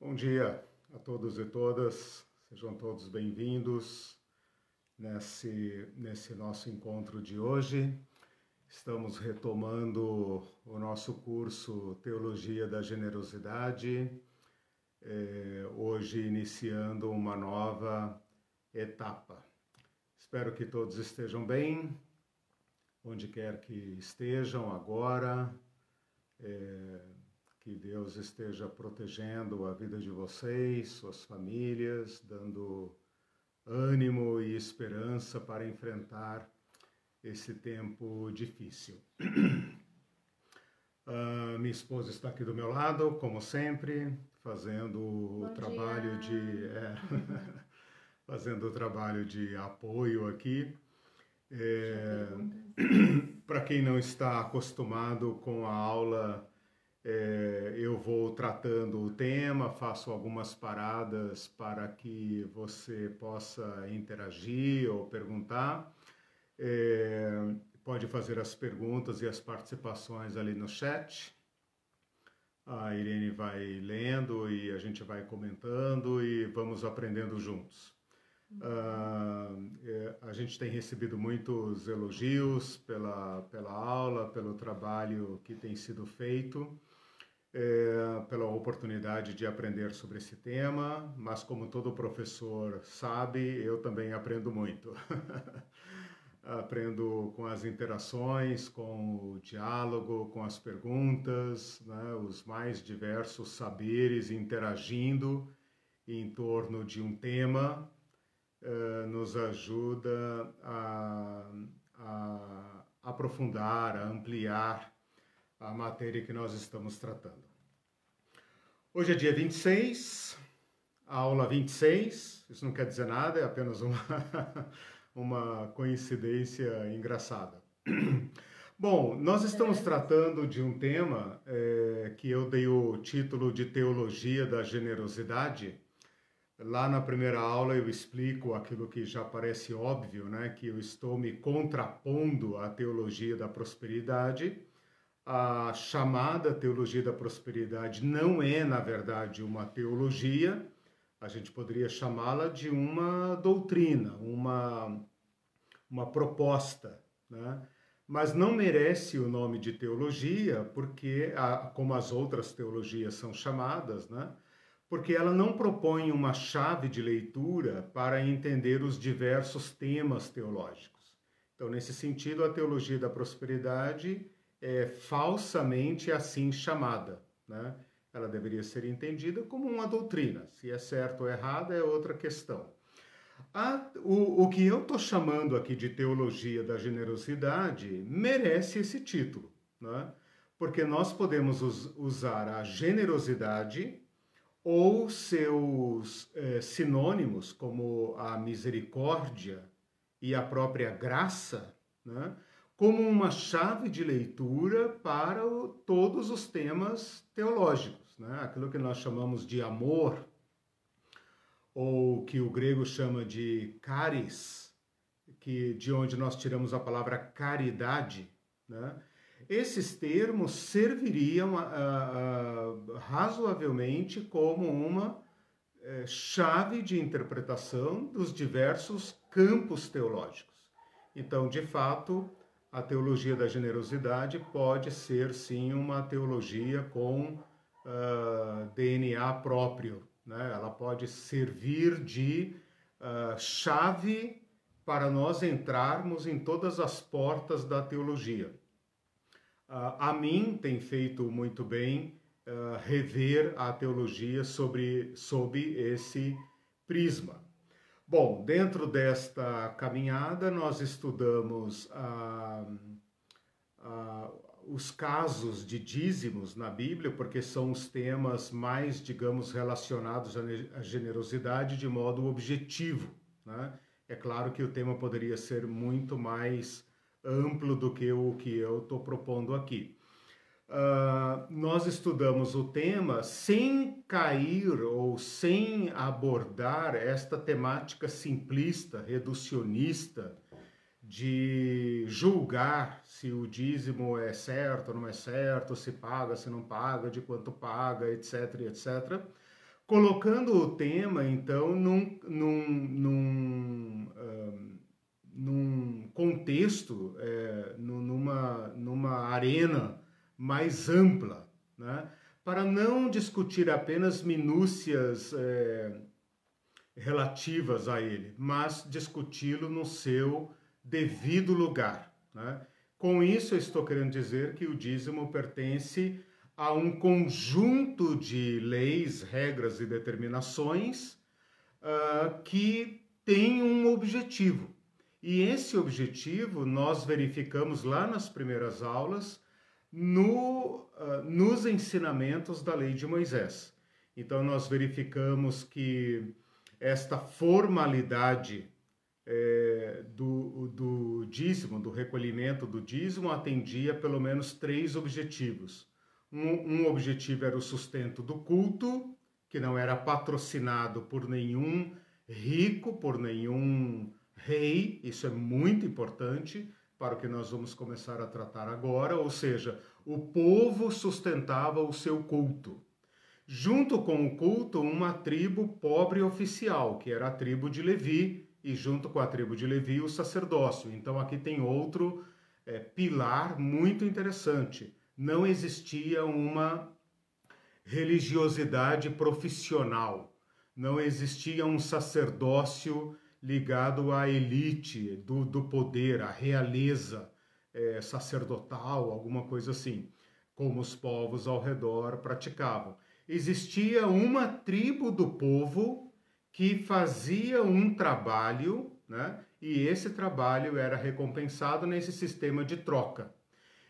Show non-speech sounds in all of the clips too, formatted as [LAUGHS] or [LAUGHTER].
Bom dia a todos e todas, sejam todos bem-vindos nesse, nesse nosso encontro de hoje. Estamos retomando o nosso curso Teologia da Generosidade, é, hoje iniciando uma nova etapa. Espero que todos estejam bem, onde quer que estejam agora. É, que Deus esteja protegendo a vida de vocês, suas famílias, dando ânimo e esperança para enfrentar esse tempo difícil. Uh, [CLEARS THROAT] minha esposa está aqui do meu lado, como sempre, fazendo Bom o trabalho dia. de é, [LAUGHS] fazendo o trabalho de apoio aqui. É, [CLEARS THROAT] para quem não está acostumado com a aula é, eu vou tratando o tema, faço algumas paradas para que você possa interagir ou perguntar. É, pode fazer as perguntas e as participações ali no chat. A Irene vai lendo e a gente vai comentando e vamos aprendendo juntos. Uh, a gente tem recebido muitos elogios pela, pela aula, pelo trabalho que tem sido feito é, pela oportunidade de aprender sobre esse tema, mas como todo professor sabe, eu também aprendo muito. [LAUGHS] aprendo com as interações, com o diálogo, com as perguntas, né, os mais diversos saberes interagindo em torno de um tema, eh, nos ajuda a, a aprofundar, a ampliar a matéria que nós estamos tratando. Hoje é dia 26, aula 26, isso não quer dizer nada, é apenas uma, [LAUGHS] uma coincidência engraçada. [CLEARS THROAT] Bom, nós estamos tratando de um tema é, que eu dei o título de Teologia da Generosidade. Lá na primeira aula eu explico aquilo que já parece óbvio, né? Que eu estou me contrapondo à teologia da prosperidade a chamada teologia da prosperidade não é, na verdade, uma teologia, a gente poderia chamá-la de uma doutrina, uma, uma proposta, né? mas não merece o nome de teologia, porque, como as outras teologias são chamadas, né? porque ela não propõe uma chave de leitura para entender os diversos temas teológicos. Então, nesse sentido, a teologia da prosperidade é, falsamente assim chamada. Né? Ela deveria ser entendida como uma doutrina. Se é certo ou errado é outra questão. A, o, o que eu estou chamando aqui de teologia da generosidade merece esse título, né? porque nós podemos us, usar a generosidade ou seus é, sinônimos, como a misericórdia e a própria graça, né? Como uma chave de leitura para o, todos os temas teológicos, né? aquilo que nós chamamos de amor, ou que o grego chama de caris, que de onde nós tiramos a palavra caridade, né? Esses termos serviriam uh, uh, razoavelmente como uma uh, chave de interpretação dos diversos campos teológicos. Então, de fato, a teologia da generosidade pode ser sim uma teologia com uh, ah, DNA próprio. Né? Ela pode servir de uh, chave para nós entrarmos em todas as portas da teologia. Uh, a mim tem feito muito bem rever a teologia sobre, sob esse prisma. Bom, dentro desta caminhada, nós estudamos ah, ah, os casos de dízimos na Bíblia, porque são os temas mais, digamos, relacionados à generosidade de modo objetivo. Né? É claro que o tema poderia ser muito mais amplo do que o que eu estou propondo aqui. Uh, nós estudamos o tema sem cair ou sem abordar esta temática simplista, reducionista, de julgar se o dízimo é certo ou não é certo, se paga, se não paga, de quanto paga, etc, etc. colocando o tema, então, num, num, num, um, num contexto, é, numa, numa arena mais ampla, né? para não discutir apenas minúcias é, relativas a ele, mas discuti-lo no seu devido lugar. Né? Com isso, eu estou querendo dizer que o dízimo pertence a um conjunto de leis, regras e determinações uh, que tem um objetivo. E esse objetivo nós verificamos lá nas primeiras aulas no, uh, nos ensinamentos da lei de Moisés. Então, nós verificamos que esta formalidade é, do, do dízimo, do recolhimento do dízimo, atendia pelo menos três objetivos. Um, um objetivo era o sustento do culto, que não era patrocinado por nenhum rico, por nenhum rei, isso é muito importante para o que nós vamos começar a tratar agora, ou seja, o povo sustentava o seu culto. Junto com o culto, uma tribo pobre oficial, que era a tribo de Levi, e junto com a tribo de Levi, o sacerdócio. Então aqui tem outro é, pilar muito interessante. Não existia uma religiosidade profissional, não existia um sacerdócio ligado à elite do, do poder, à realeza é, sacerdotal, alguma coisa assim, como os povos ao redor praticavam existia uma tribo do povo que fazia um trabalho, né? E esse trabalho era recompensado nesse sistema de troca.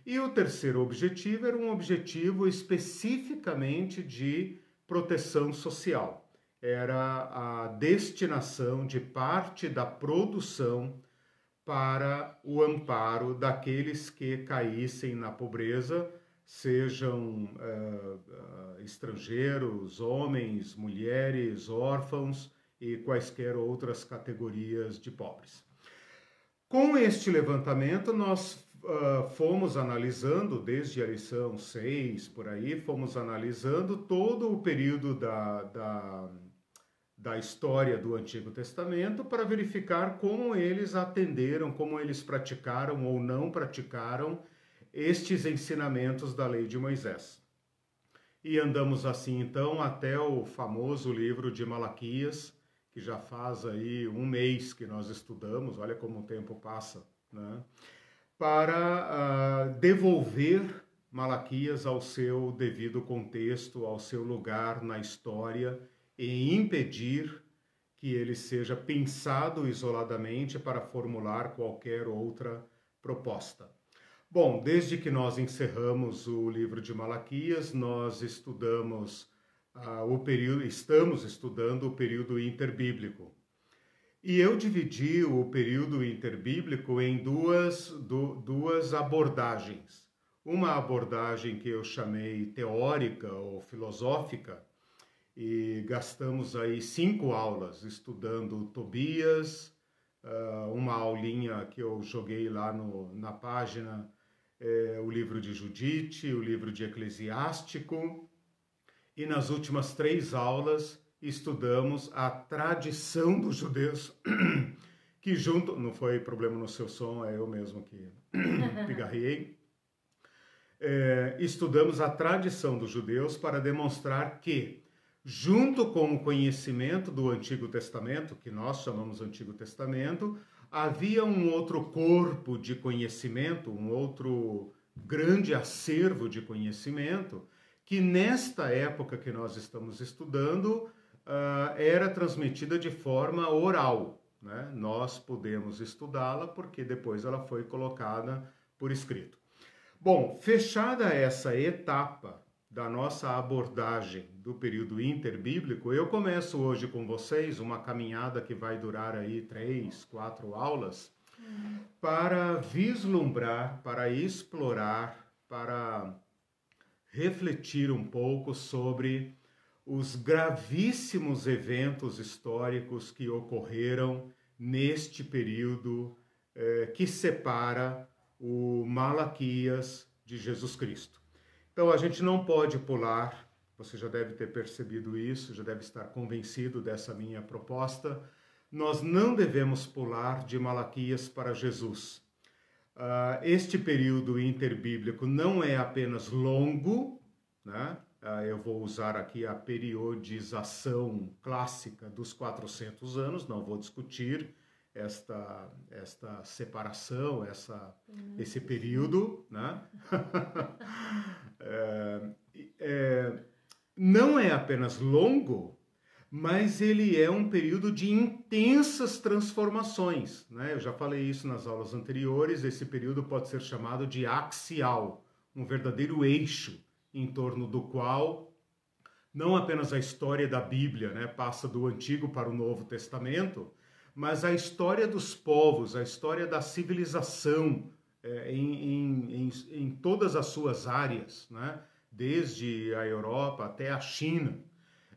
E o terceiro objetivo era um objetivo especificamente de proteção social. Era a destinação de parte da produção para o amparo daqueles que caíssem na pobreza sejam uh, uh, estrangeiros, homens, mulheres, órfãos e quaisquer outras categorias de pobres. Com este levantamento, nós uh, fomos analisando, desde a lição 6 por aí, fomos analisando todo o período da, da, da história do Antigo Testamento para verificar como eles atenderam, como eles praticaram ou não praticaram estes ensinamentos da lei de Moisés. E andamos assim então até o famoso livro de Malaquias, que já faz aí um mês que nós estudamos, olha como o tempo passa, né? para uh, devolver Malaquias ao seu devido contexto, ao seu lugar na história e impedir que ele seja pensado isoladamente para formular qualquer outra proposta. Bom, desde que nós encerramos o livro de Malaquias, nós estudamos uh, o período, estamos estudando o período interbíblico. E eu dividi o período interbíblico em duas, du, duas abordagens. Uma abordagem que eu chamei teórica ou filosófica, e gastamos aí cinco aulas estudando Tobias, uh, uma aulinha que eu joguei lá no, na página é, o livro de Judite, o livro de Eclesiástico, e nas últimas três aulas estudamos a tradição dos judeus, [COUGHS] que junto. Não foi problema no seu som, é eu mesmo que [COUGHS] pigarriei. É, estudamos a tradição dos judeus para demonstrar que, junto com o conhecimento do Antigo Testamento, que nós chamamos Antigo Testamento, havia um outro corpo de conhecimento, um outro grande acervo de conhecimento, que nesta época que nós estamos estudando uh, era transmitida de forma oral. Né? Nós podemos estudá-la porque depois ela foi colocada por escrito. Bom, fechada essa etapa da nossa abordagem do período interbíblico, eu começo hoje com vocês uma caminhada que vai durar aí três, quatro aulas, para vislumbrar, para explorar, para refletir um pouco sobre os gravíssimos eventos históricos que ocorreram neste período eh, que separa o Malaquias de Jesus Cristo. Então a gente não pode pular você já deve ter percebido isso, já deve estar convencido dessa minha proposta. Nós não devemos pular de Malaquias para Jesus. Uh, este período interbíblico não é apenas longo, né? Uh, eu vou usar aqui a periodização clássica dos 400 anos, não vou discutir esta, esta separação, essa, esse período, né? [LAUGHS] é, é, não é apenas longo, mas ele é um período de intensas transformações. Né? Eu já falei isso nas aulas anteriores. Esse período pode ser chamado de axial, um verdadeiro eixo em torno do qual não apenas a história da Bíblia né, passa do Antigo para o Novo Testamento, mas a história dos povos, a história da civilização é, em, em, em, em todas as suas áreas. Né? desde a Europa até a China,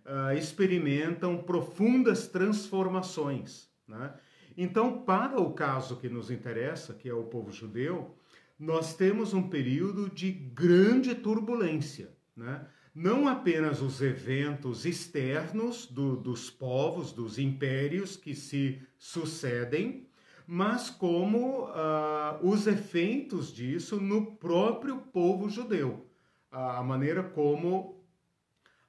uh, experimentam profundas transformações. Né? Então, para o caso que nos interessa, que é o povo judeu, nós temos um período de grande turbulência. Né? Não apenas os eventos externos do, dos povos, dos impérios que se sucedem, mas como uh, os efeitos disso no próprio povo judeu a maneira como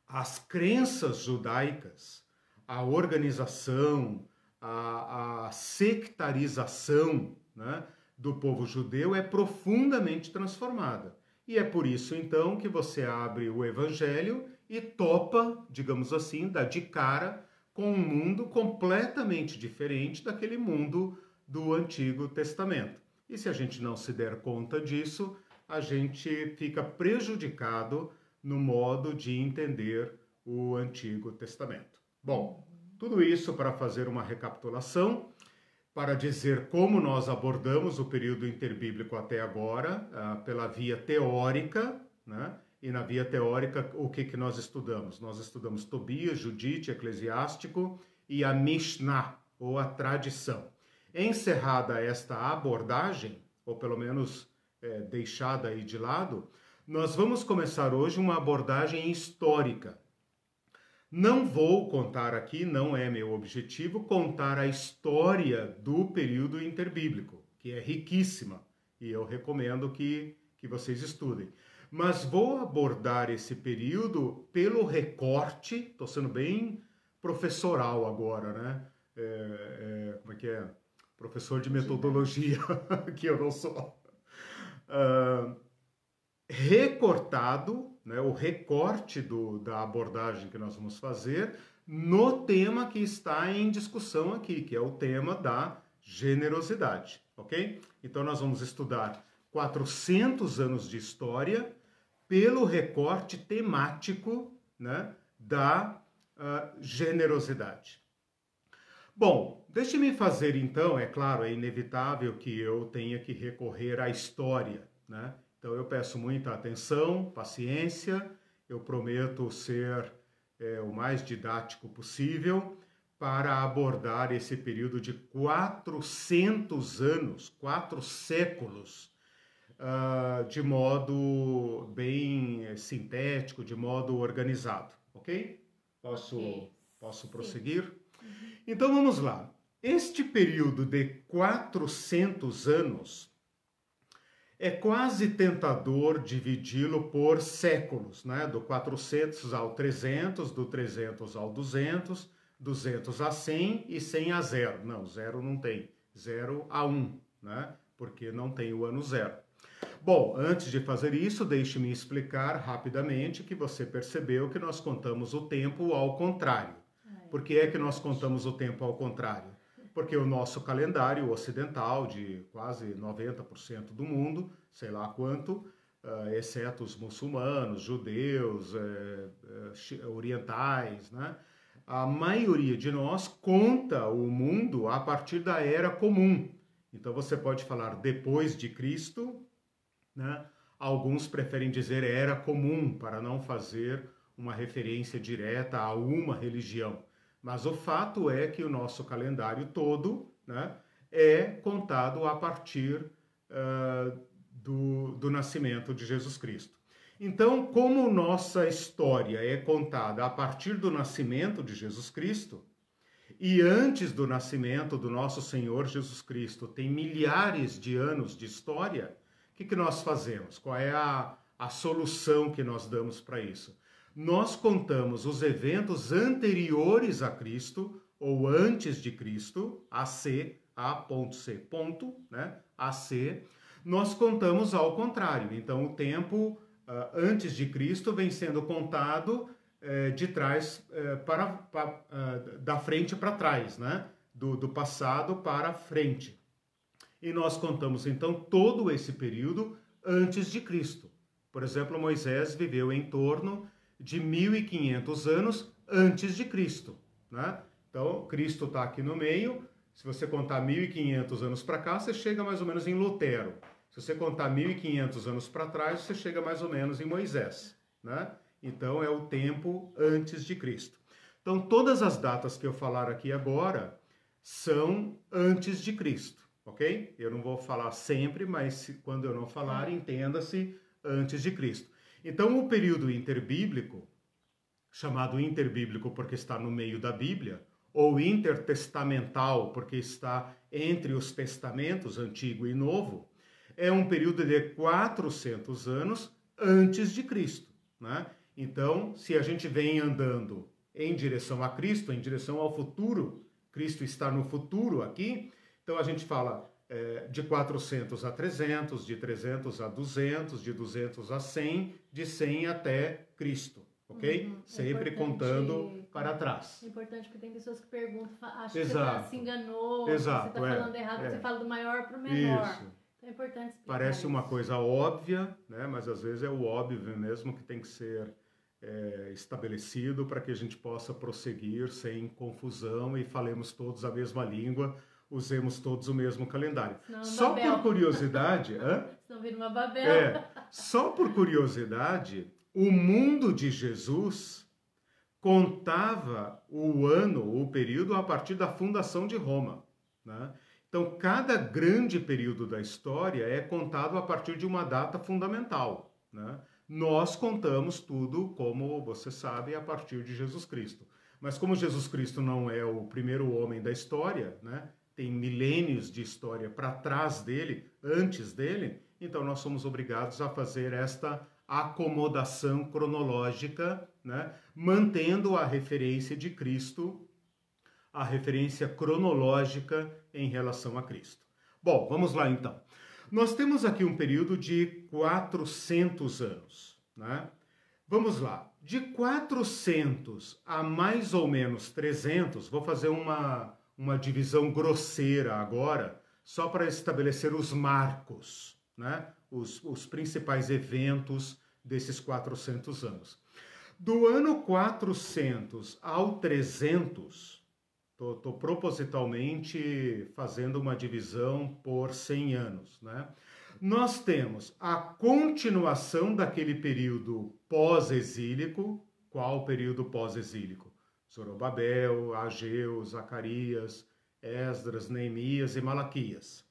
as crenças judaicas, a organização, a, a sectarização né, do povo judeu é profundamente transformada. E é por isso, então, que você abre o Evangelho e topa, digamos assim, dá de cara com um mundo completamente diferente daquele mundo do Antigo Testamento. E se a gente não se der conta disso, a gente fica prejudicado no modo de entender o Antigo Testamento. Bom, tudo isso para fazer uma recapitulação, para dizer como nós abordamos o período interbíblico até agora, uh, pela via teórica, né? E na via teórica, o que, que nós estudamos? Nós estudamos Tobias, Judite, Eclesiástico e a Mishnah, ou a tradição. Encerrada esta abordagem, ou pelo menos é, deixada aí de lado, nós vamos começar hoje uma abordagem histórica. Não vou contar aqui, não é meu objetivo, contar a história do período interbíblico, que é riquíssima e eu recomendo que, que vocês estudem. Mas vou abordar esse período pelo recorte, estou sendo bem professoral agora, né? É, é, como é que é? Professor de metodologia, [LAUGHS] que eu não sou uh, recortado, né, o recorte do, da abordagem que nós vamos fazer no tema que está em discussão aqui, que é o tema da generosidade, ok? Então nós vamos estudar 400 anos de história pelo recorte temático né, da uh, generosidade. Bom, deixe-me fazer então, é claro, é inevitável que eu tenha que recorrer à história, né? Então eu peço muita atenção, paciência, eu prometo ser é, o mais didático possível para abordar esse período de 400 anos, quatro séculos, uh, de modo bem é, sintético, de modo organizado, ok? Posso, posso prosseguir? Então vamos lá. Este período de 400 anos é quase tentador dividi-lo por séculos, né? Do 400 ao 300, do 300 ao 200, 200 a 100 e 100 a 0. Não, 0 não tem. 0 a 1, né? Porque não tem o ano zero. Bom, antes de fazer isso, deixe-me explicar rapidamente que você percebeu que nós contamos o tempo ao contrário. Por que é que nós contamos o tempo ao contrário? Porque o nosso calendário ocidental, de quase 90% do mundo, sei lá quanto, uh, exceto os muçulmanos, judeus, uh, uh, orientais, né? a maioria de nós conta o mundo a partir da era comum. Então você pode falar depois de Cristo, né? Alguns preferem dizer era comum para não fazer uma referência direta a uma religião. Mas o fato é que o nosso calendário todo né, é contado a partir uh, do, do nascimento de Jesus Cristo. Então, como nossa história é contada a partir do nascimento de Jesus Cristo, e antes do nascimento do nosso Senhor Jesus Cristo, tem milhares de anos de história, o que, que nós fazemos? Qual é a, a solução que nós damos para isso? Nós contamos os eventos anteriores a Cristo, ou antes de Cristo, AC, A.C, ponto, né? AC, nós contamos ao contrário. Então, o tempo uh, antes de Cristo vem sendo contado uh, de trás uh, para, para da frente para trás, né? Do, do passado para frente. E nós contamos então todo esse período antes de Cristo. Por exemplo, Moisés viveu em torno de 1500 anos antes de Cristo, né? Então, Cristo está aqui no meio. Se você contar 1500 anos para cá, você chega mais ou menos em Lutero. Se você contar 1500 anos para trás, você chega mais ou menos em Moisés, né? Então é o tempo antes de Cristo. Então todas as datas que eu falar aqui agora são antes de Cristo, ok? Eu não vou falar sempre, mas quando eu não falar, entenda-se antes de Cristo. Então o período interbíblico, chamado interbíblico porque está no meio da Bíblia, ou intertestamental porque está entre os testamentos, antigo e novo, é um período de 400 anos antes de Cristo. Né? Então, se a gente vem andando em direção a Cristo, em direção ao futuro, Cristo está no futuro aqui, então a gente fala é, de 400 a 300, de 300 a 200, de 200 a 100, de 100 até Cristo, ok? Uhum. Sempre é contando para trás. É importante porque tem pessoas que perguntam, acham que você tá, se enganou, Exato, você está falando é, errado, é. você fala do maior para o menor. Isso. É importante explicar Parece isso. uma coisa óbvia, né? mas às vezes é o óbvio mesmo que tem que ser é, estabelecido para que a gente possa prosseguir sem confusão e falemos todos a mesma língua, usemos todos o mesmo calendário. Não, só Babel. por curiosidade, hã? [LAUGHS] Senão vira uma Babel. É, só por curiosidade, o mundo de Jesus contava o ano, o período a partir da fundação de Roma, né? Então, cada grande período da história é contado a partir de uma data fundamental. Né? Nós contamos tudo, como você sabe, a partir de Jesus Cristo. Mas como Jesus Cristo não é o primeiro homem da história, né? Tem milênios de história para trás dele, antes dele, então nós somos obrigados a fazer esta acomodação cronológica, né? mantendo a referência de Cristo a referência cronológica em relação a Cristo. Bom, vamos lá então. Nós temos aqui um período de 400 anos, né? Vamos lá. De 400 a mais ou menos 300, vou fazer uma, uma divisão grosseira agora, só para estabelecer os marcos, né? Os, os principais eventos desses 400 anos. Do ano 400 ao 300, Estou propositalmente fazendo uma divisão por 100 anos. Né? Nós temos a continuação daquele período pós-exílico. Qual o período pós-exílico? Zorobabel, Ageu, Zacarias, Esdras, Neemias e Malaquias.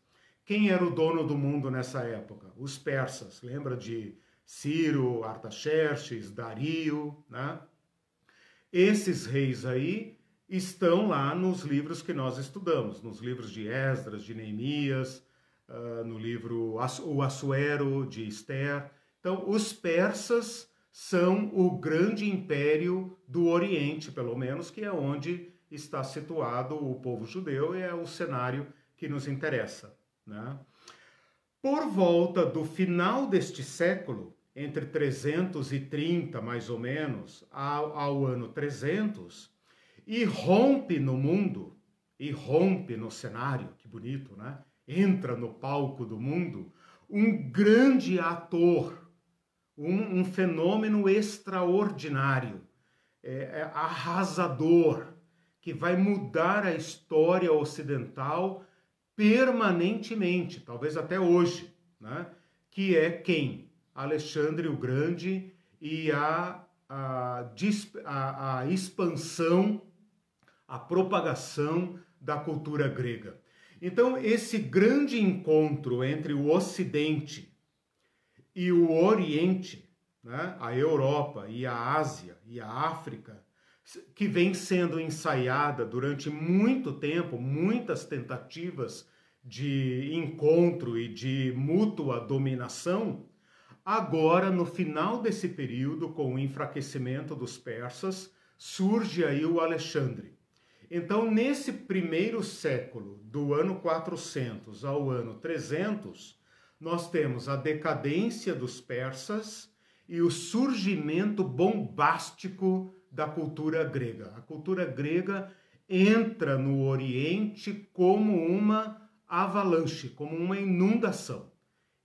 Quem era o dono do mundo nessa época? Os persas. Lembra de Ciro, Artaxerxes, Dario, né? Esses reis aí estão lá nos livros que nós estudamos, nos livros de Esdras, de Neemias, uh, no livro O Assuero, de Esther. Então, os persas são o grande império do Oriente, pelo menos, que é onde está situado o povo judeu e é o cenário que nos interessa. Né? Por volta do final deste século, entre 330 mais ou menos ao, ao ano 300, e rompe no mundo, e rompe no cenário, que bonito, né? Entra no palco do mundo um grande ator, um, um fenômeno extraordinário, é, é arrasador, que vai mudar a história ocidental permanentemente, talvez até hoje, né? que é quem? Alexandre o Grande e a, a, a, a expansão a propagação da cultura grega. Então, esse grande encontro entre o Ocidente e o Oriente né, a Europa e a Ásia e a África, que vem sendo ensaiada durante muito tempo, muitas tentativas de encontro e de mútua dominação, agora, no final desse período, com o enfraquecimento dos persas, surge aí o Alexandre. Então, nesse primeiro século, do ano 400 ao ano 300, nós temos a decadência dos persas e o surgimento bombástico da cultura grega. A cultura grega entra no Oriente como uma avalanche, como uma inundação.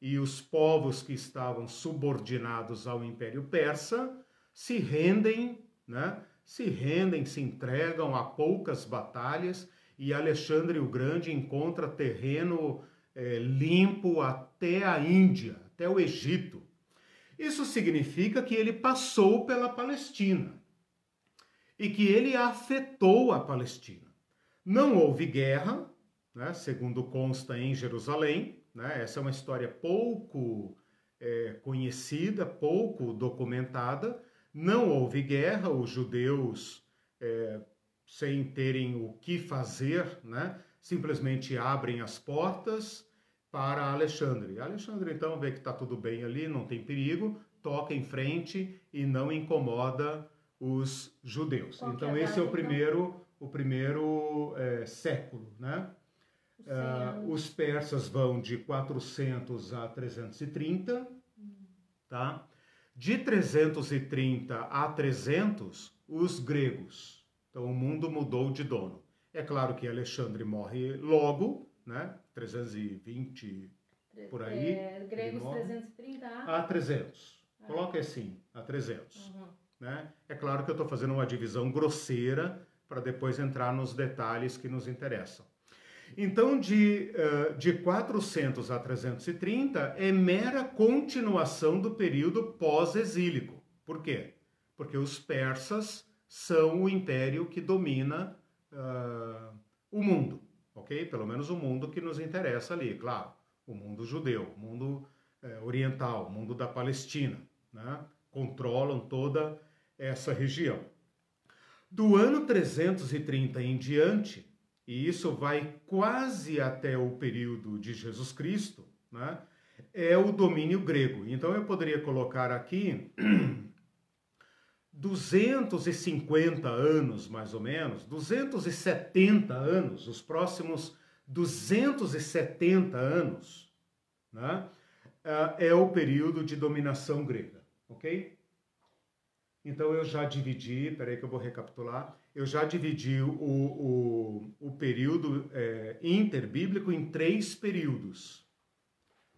E os povos que estavam subordinados ao Império Persa se rendem, né? Se rendem, se entregam a poucas batalhas e Alexandre o Grande encontra terreno é, limpo até a Índia, até o Egito. Isso significa que ele passou pela Palestina e que ele afetou a Palestina. Não houve guerra, né, segundo consta em Jerusalém. Né, essa é uma história pouco é, conhecida, pouco documentada. Não houve guerra, os judeus, é, sem terem o que fazer, né, simplesmente abrem as portas para Alexandre. Alexandre então vê que está tudo bem ali, não tem perigo, toca em frente e não incomoda os judeus. Qual então esse é o primeiro, o primeiro é, século, né? Uh, os persas vão de 400 a 330, hum. tá? De 330 a 300, os gregos. Então o mundo mudou de dono. É claro que Alexandre morre logo, né? 320 por aí. É, gregos 330 a 300. Ah. Coloque assim, a 300. Uhum. Né? É claro que eu estou fazendo uma divisão grosseira para depois entrar nos detalhes que nos interessam. Então, de, uh, de 400 a 330 é mera continuação do período pós-exílico. Por quê? Porque os persas são o império que domina uh, o mundo, ok? Pelo menos o mundo que nos interessa ali, claro. O mundo judeu, o mundo uh, oriental, o mundo da Palestina, né? Controlam toda essa região. Do ano 330 em diante, e isso vai quase até o período de Jesus Cristo, né, é o domínio grego. Então eu poderia colocar aqui [CLEARS THROAT] 250 anos, mais ou menos, 270 anos, os próximos 270 anos, né, é o período de dominação grega, ok? Então eu já dividi, peraí que eu vou recapitular, eu já dividi o, o, o período é, interbíblico em três períodos.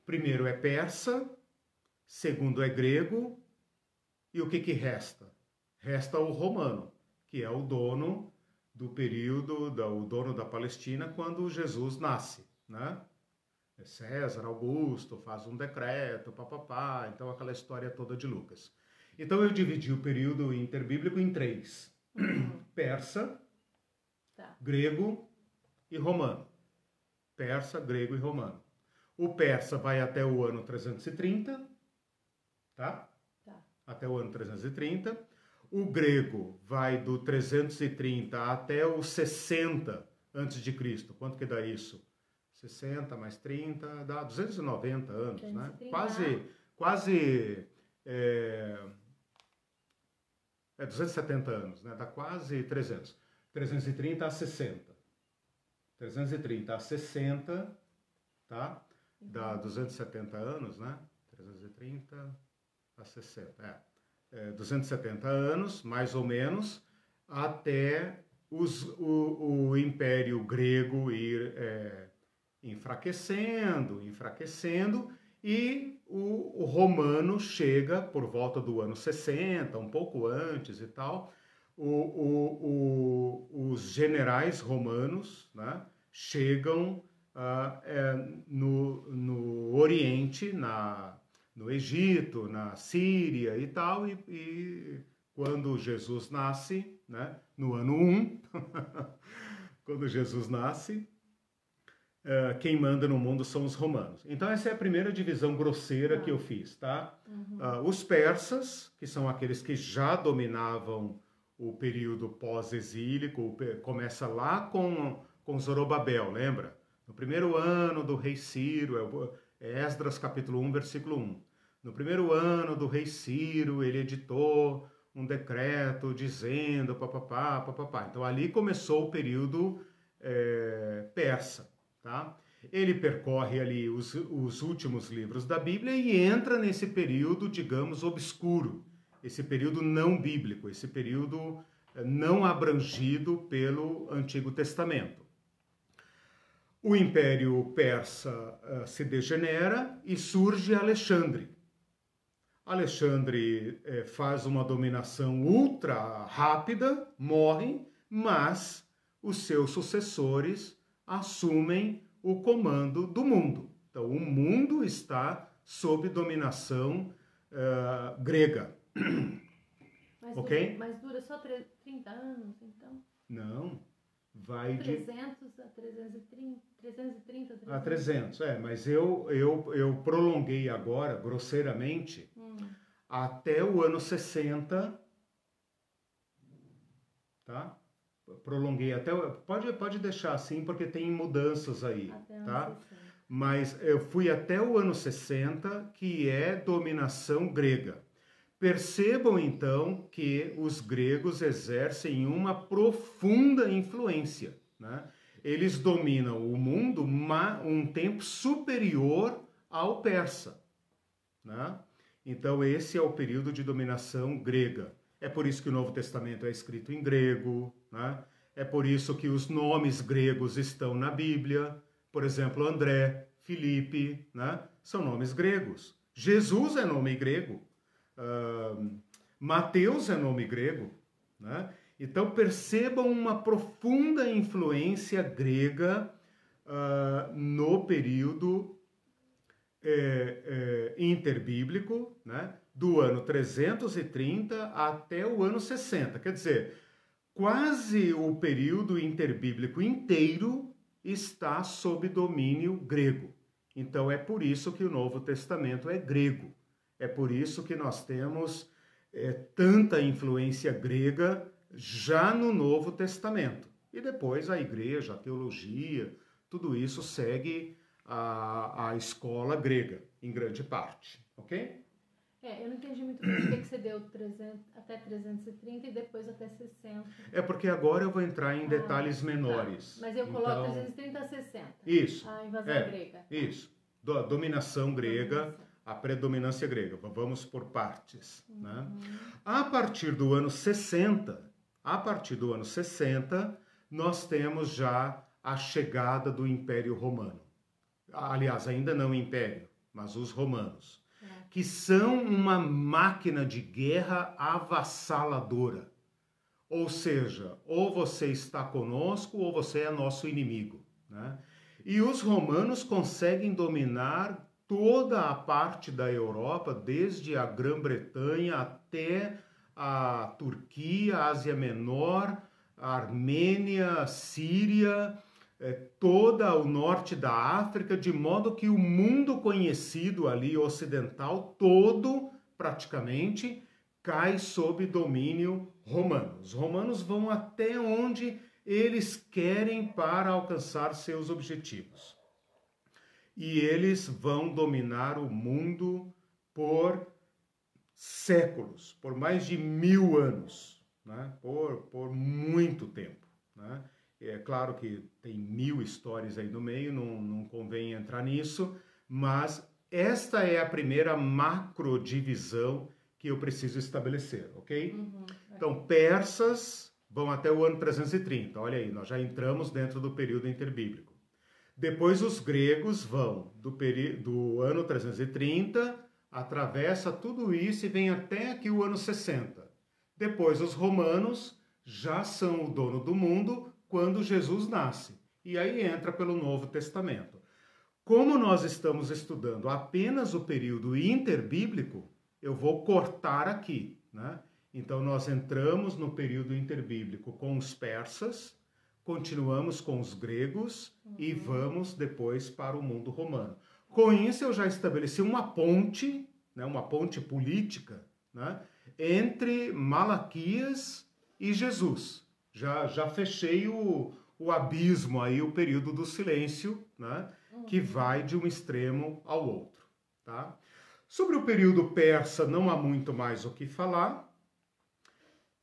Primeiro é persa, segundo é grego, e o que, que resta? Resta o romano, que é o dono do período, da, o dono da Palestina quando Jesus nasce, né? É César Augusto faz um decreto, papapá, então aquela história toda de Lucas. Então eu dividi o período interbíblico em três: uhum. [CLEARS THROAT] persa, tá. grego e romano. Persa, grego e romano. O persa vai até o ano 330, tá? tá? Até o ano 330. O grego vai do 330 até o 60 antes de Cristo. Quanto que dá isso? 60 mais 30 dá 290 anos, 330. né? Quase, quase é, é 270 anos, né? Dá quase 300. 330 a 60. 330 a 60, tá? Dá 270 anos, né? 330 a 60, é. É 270 anos, mais ou menos, até os, o, o Império Grego ir é, enfraquecendo, enfraquecendo, e o, o, romano chega por volta do ano 60, um pouco antes e tal. O, os generais romanos né, chegam uh, é, no, no Oriente, na, no Egito, na Síria e tal, e, e quando Jesus nasce, né, no ano 1, [LAUGHS] quando Jesus nasce, uh, quem manda no mundo são os romanos. Então essa é a primeira divisão grosseira ah. que eu fiz, tá? Uhum. Uh, os persas, que são aqueles que já dominavam o período pós-exílico, começa lá com, com Zorobabel, lembra? No primeiro ano do rei Ciro, é, é Esdras capítulo 1, versículo 1. No primeiro ano do rei Ciro, ele editou um decreto dizendo papapá, papapá. Então ali começou o período é, persa, tá? Ele percorre ali os, os últimos livros da Bíblia e entra nesse período, digamos, obscuro, esse período não bíblico, esse período é, não abrangido pelo Antigo Testamento. O Império Persa uh, se degenera e surge Alexandre. Alexandre uh, faz uma dominação ultra rápida, morre, mas os seus sucessores assumem o comando do mundo. Então, o mundo está sob dominação uh, grega. Mas, ok? Dura, mas dura só 30 anos, então? Não vai 300 de... a 330, 330 300. a 300, é, mas eu, eu, eu prolonguei agora, grosseiramente, hum. até o ano 60, tá? Prolonguei até, pode, pode deixar assim, porque tem mudanças aí, até tá? Mas eu fui até o ano 60, que é dominação grega. Percebam então que os gregos exercem uma profunda influência. Né? Eles dominam o mundo um tempo superior ao persa. Né? Então, esse é o período de dominação grega. É por isso que o Novo Testamento é escrito em grego. Né? É por isso que os nomes gregos estão na Bíblia. Por exemplo, André, Filipe, né? são nomes gregos. Jesus é nome grego. Uh, Mateus é nome grego, né? Então percebam uma profunda influência grega uh, no período é, é, interbíblico, né? do ano 330 até o ano 60. Quer dizer, quase o período interbíblico inteiro está sob domínio grego. Então é por isso que o Novo Testamento é grego. É por isso que nós temos é, tanta influência grega já no Novo Testamento. E depois a igreja, a teologia, tudo isso segue a, a escola grega, em grande parte, ok? É, eu não entendi muito bem por que você deu 300, até 330 e depois até 60. É porque agora eu vou entrar em ah, detalhes tá. menores. Tá. Mas eu coloco então, 330 a 60. Isso. A invasão é, grega. Isso. Do, dominação grega. Dominação a predominância grega. Vamos por partes. Uhum. Né? A partir do ano 60, a partir do ano 60, nós temos já a chegada do Império Romano. Aliás, ainda não o Império, mas os romanos, é. que são uma máquina de guerra avassaladora. Ou seja, ou você está conosco ou você é nosso inimigo. Né? E os romanos conseguem dominar toda a parte da Europa, desde a Grã-Bretanha até a Turquia, a Ásia Menor, a Armênia, a Síria, é, toda o norte da África, de modo que o mundo conhecido ali ocidental todo, praticamente, cai sob domínio romano. Os romanos vão até onde eles querem para alcançar seus objetivos e eles vão dominar o mundo por séculos, por mais de mil anos, né? por, por muito tempo. Né? É claro que tem mil histórias aí no meio, não, não convém entrar nisso, mas esta é a primeira macro divisão que eu preciso estabelecer, ok? Uhum, é. Então, persas vão até o ano 330, olha aí, nós já entramos dentro do período interbíblico. Depois os gregos vão do, do ano 330, atravessa tudo isso e vem até aqui o ano 60. Depois os romanos já são o dono do mundo quando Jesus nasce. E aí entra pelo Novo Testamento. Como nós estamos estudando apenas o período interbíblico, eu vou cortar aqui, né? Então nós entramos no período interbíblico com os persas, continuamos com os gregos uhum. e vamos depois para o mundo romano. Com isso, eu já estabeleci uma ponte, né, uma ponte política, né, entre Malaquias e Jesus. Já, já fechei o, o abismo aí, o período do silêncio, né, que uhum. vai de um extremo ao outro. Tá? Sobre o período persa, não há muito mais o que falar.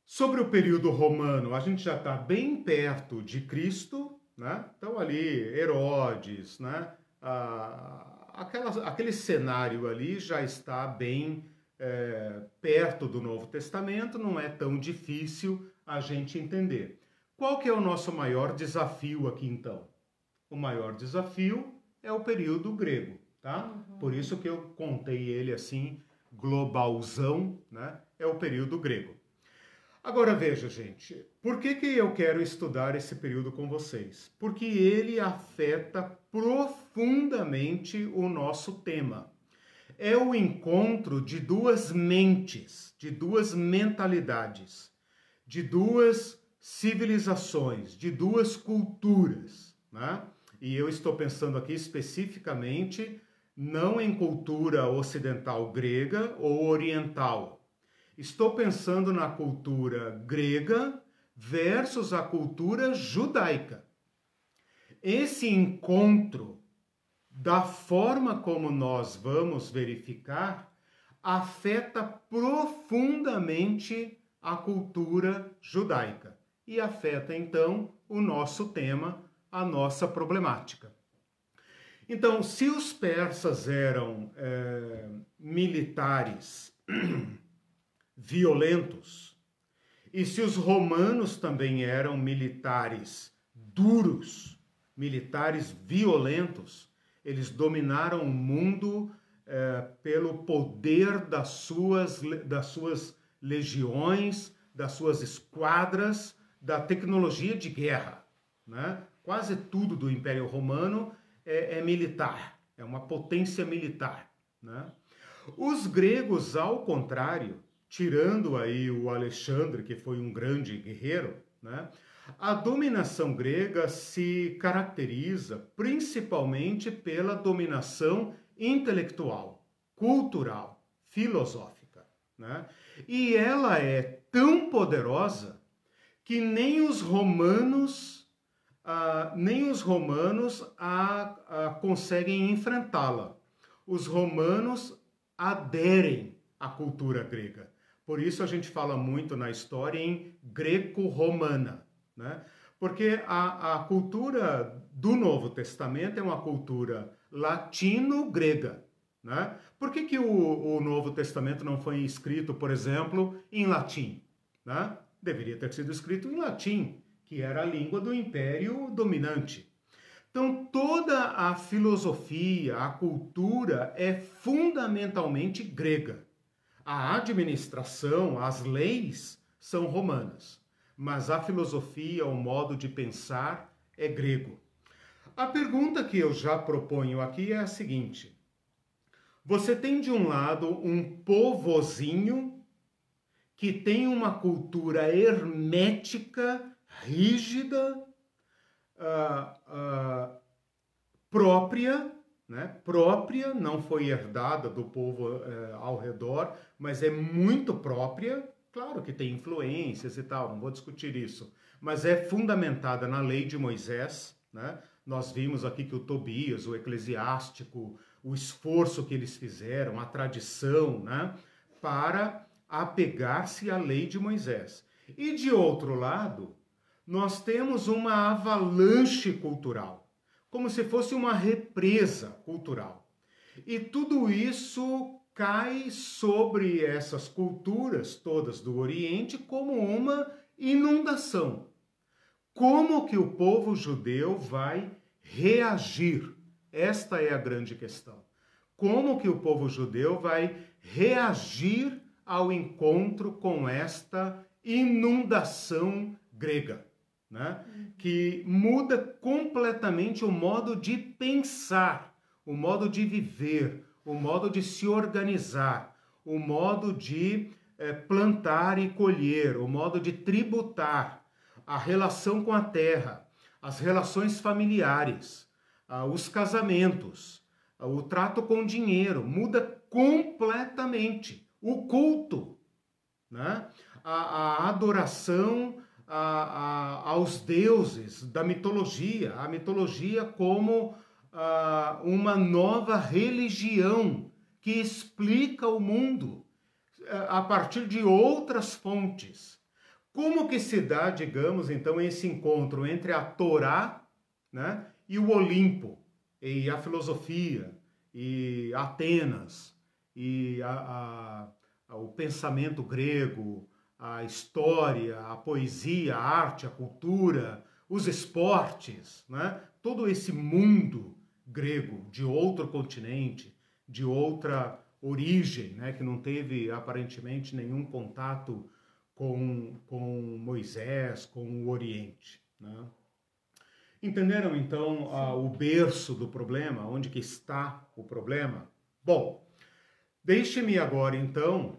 Sobre o período romano, a gente já está bem perto de Cristo, né? Então ali Herodes, né? Ah, aquela, aquele cenário ali já está bem é, perto do Novo Testamento, não é tão difícil a gente entender. Qual que é o nosso maior desafio aqui então? O maior desafio é o período grego, tá? Uhum. Por isso que eu contei ele assim globalzão, né? É o período grego. Agora veja, gente, por que, que eu quero estudar esse período com vocês? Porque ele afeta profundamente o nosso tema. É o encontro de duas mentes, de duas mentalidades, de duas civilizações, de duas culturas. Né? E eu estou pensando aqui especificamente não em cultura ocidental grega ou oriental, Estou pensando na cultura grega versus a cultura judaica. Esse encontro, da forma como nós vamos verificar, afeta profundamente a cultura judaica e afeta então o nosso tema, a nossa problemática. Então, se os persas eram é, militares [CLEARS THROAT] violentos. E se os romanos também eram militares duros, militares violentos, eles dominaram o mundo é, pelo poder das suas, das suas legiões, das suas esquadras, da tecnologia de guerra. Né? Quase tudo do Império Romano é, é militar, é uma potência militar. Né? Os gregos, ao contrário, tirando aí o Alexandre, que foi um grande guerreiro, né? A dominação grega se caracteriza principalmente pela dominação intelectual, cultural, filosófica, né? E ela é tão poderosa que nem os romanos ah, nem os romanos a, a conseguem enfrentá-la. Os romanos aderem à cultura grega. Por isso a gente fala muito na história em greco-romana, né? Porque a, a cultura do Novo Testamento é uma cultura latino-grega, né? Por que, que o, o, Novo Testamento não foi escrito, por exemplo, em latim? Né? Deveria ter sido escrito em latim, que era a língua do império dominante. Então, toda a filosofia, a cultura é fundamentalmente grega. A administração, as leis são romanas, mas a filosofia, o modo de pensar é grego. A pergunta que eu já proponho aqui é a seguinte: você tem de um lado um povozinho que tem uma cultura hermética, rígida, uh, uh, própria, né, própria, não foi herdada do povo é, ao redor, mas é muito própria. Claro que tem influências e tal, não vou discutir isso, mas é fundamentada na lei de Moisés. Né? Nós vimos aqui que o Tobias, o eclesiástico, o esforço que eles fizeram, a tradição, né, para apegar-se à lei de Moisés. E de outro lado, nós temos uma avalanche cultural como se fosse uma represa cultural. E tudo isso cai sobre essas culturas todas do Oriente como uma inundação. Como que o povo judeu vai reagir? Esta é a grande questão. Como que o povo judeu vai reagir ao encontro com esta inundação grega? Né? que muda completamente o modo de pensar, o modo de viver, o modo de se organizar, o modo de é, plantar e colher, o modo de tributar, a relação com a terra. as relações familiares, ah, os casamentos, ah, o trato com dinheiro, muda completamente. O culto, né? a, a adoração a, a, aos deuses da mitologia, a mitologia como a, uma nova religião que explica o mundo eh, a partir de outras fontes. Como que se dá, digamos, então, esse encontro entre a Torá né, e o Olimpo, e a filosofia, e Atenas, e a, a, o pensamento grego, a história, a poesia, a arte, a cultura, os esportes, né? todo esse mundo grego de outro continente, de outra origem, né? que não teve aparentemente nenhum contato com, com Moisés, com o Oriente. Né? Entenderam então o berço do problema, onde que está o problema? Bom, deixe-me agora então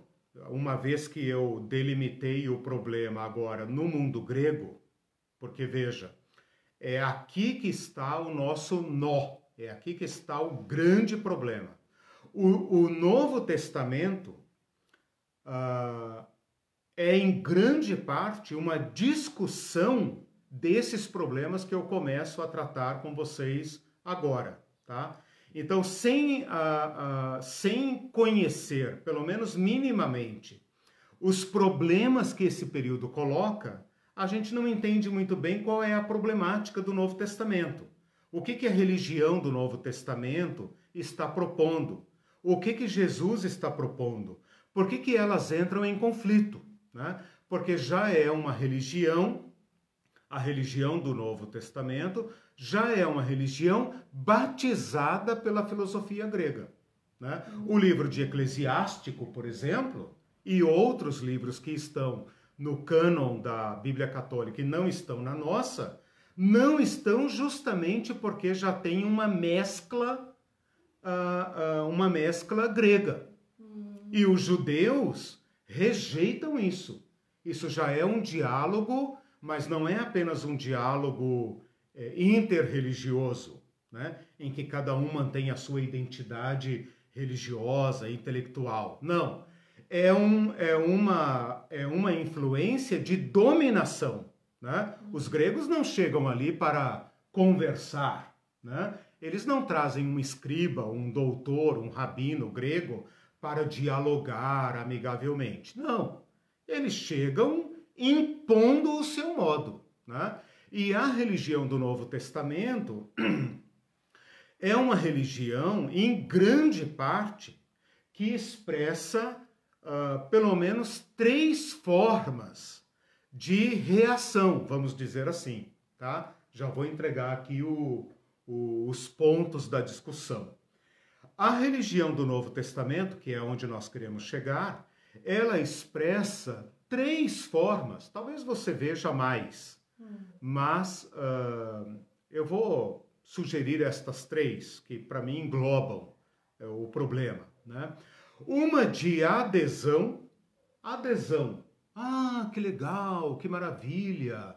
uma vez que eu delimitei o problema agora no mundo grego, porque veja, é aqui que está o nosso nó, é aqui que está o grande problema. O, o Novo Testamento uh, é em grande parte uma discussão desses problemas que eu começo a tratar com vocês agora, tá? Então, sem, uh, uh, sem conhecer, pelo menos minimamente, os problemas que esse período coloca, a gente não entende muito bem qual é a problemática do Novo Testamento. O que, que a religião do Novo Testamento está propondo? O que, que Jesus está propondo? Por que, que elas entram em conflito? Né? Porque já é uma religião, a religião do Novo Testamento, já é uma religião batizada pela filosofia grega. Né? O livro de Eclesiástico, por exemplo, e outros livros que estão no cânon da Bíblia Católica e não estão na nossa, não estão justamente porque já tem uma mescla, uh, uh, uma mescla grega. E os judeus rejeitam isso. Isso já é um diálogo, mas não é apenas um diálogo é, interreligioso, né? em que cada um mantém a sua identidade religiosa, intelectual. Não. É, um, é, uma, é uma influência de dominação. Né? Os gregos não chegam ali para conversar. Né? Eles não trazem um escriba, um doutor, um rabino grego para dialogar amigavelmente. Não. Eles chegam impondo o seu modo. Né? E a religião do Novo Testamento [CLEARS THROAT] é uma religião, em grande parte, que expressa uh, pelo menos três formas de reação, vamos dizer assim, tá? Já vou entregar aqui o, o, os pontos da discussão. A religião do Novo Testamento, que é onde nós queremos chegar, ela expressa três formas, talvez você veja mais, mas uh, eu vou sugerir estas três, que para mim englobam uh, o problema. Né? Uma de adesão. Adesão. Ah, que legal, que maravilha.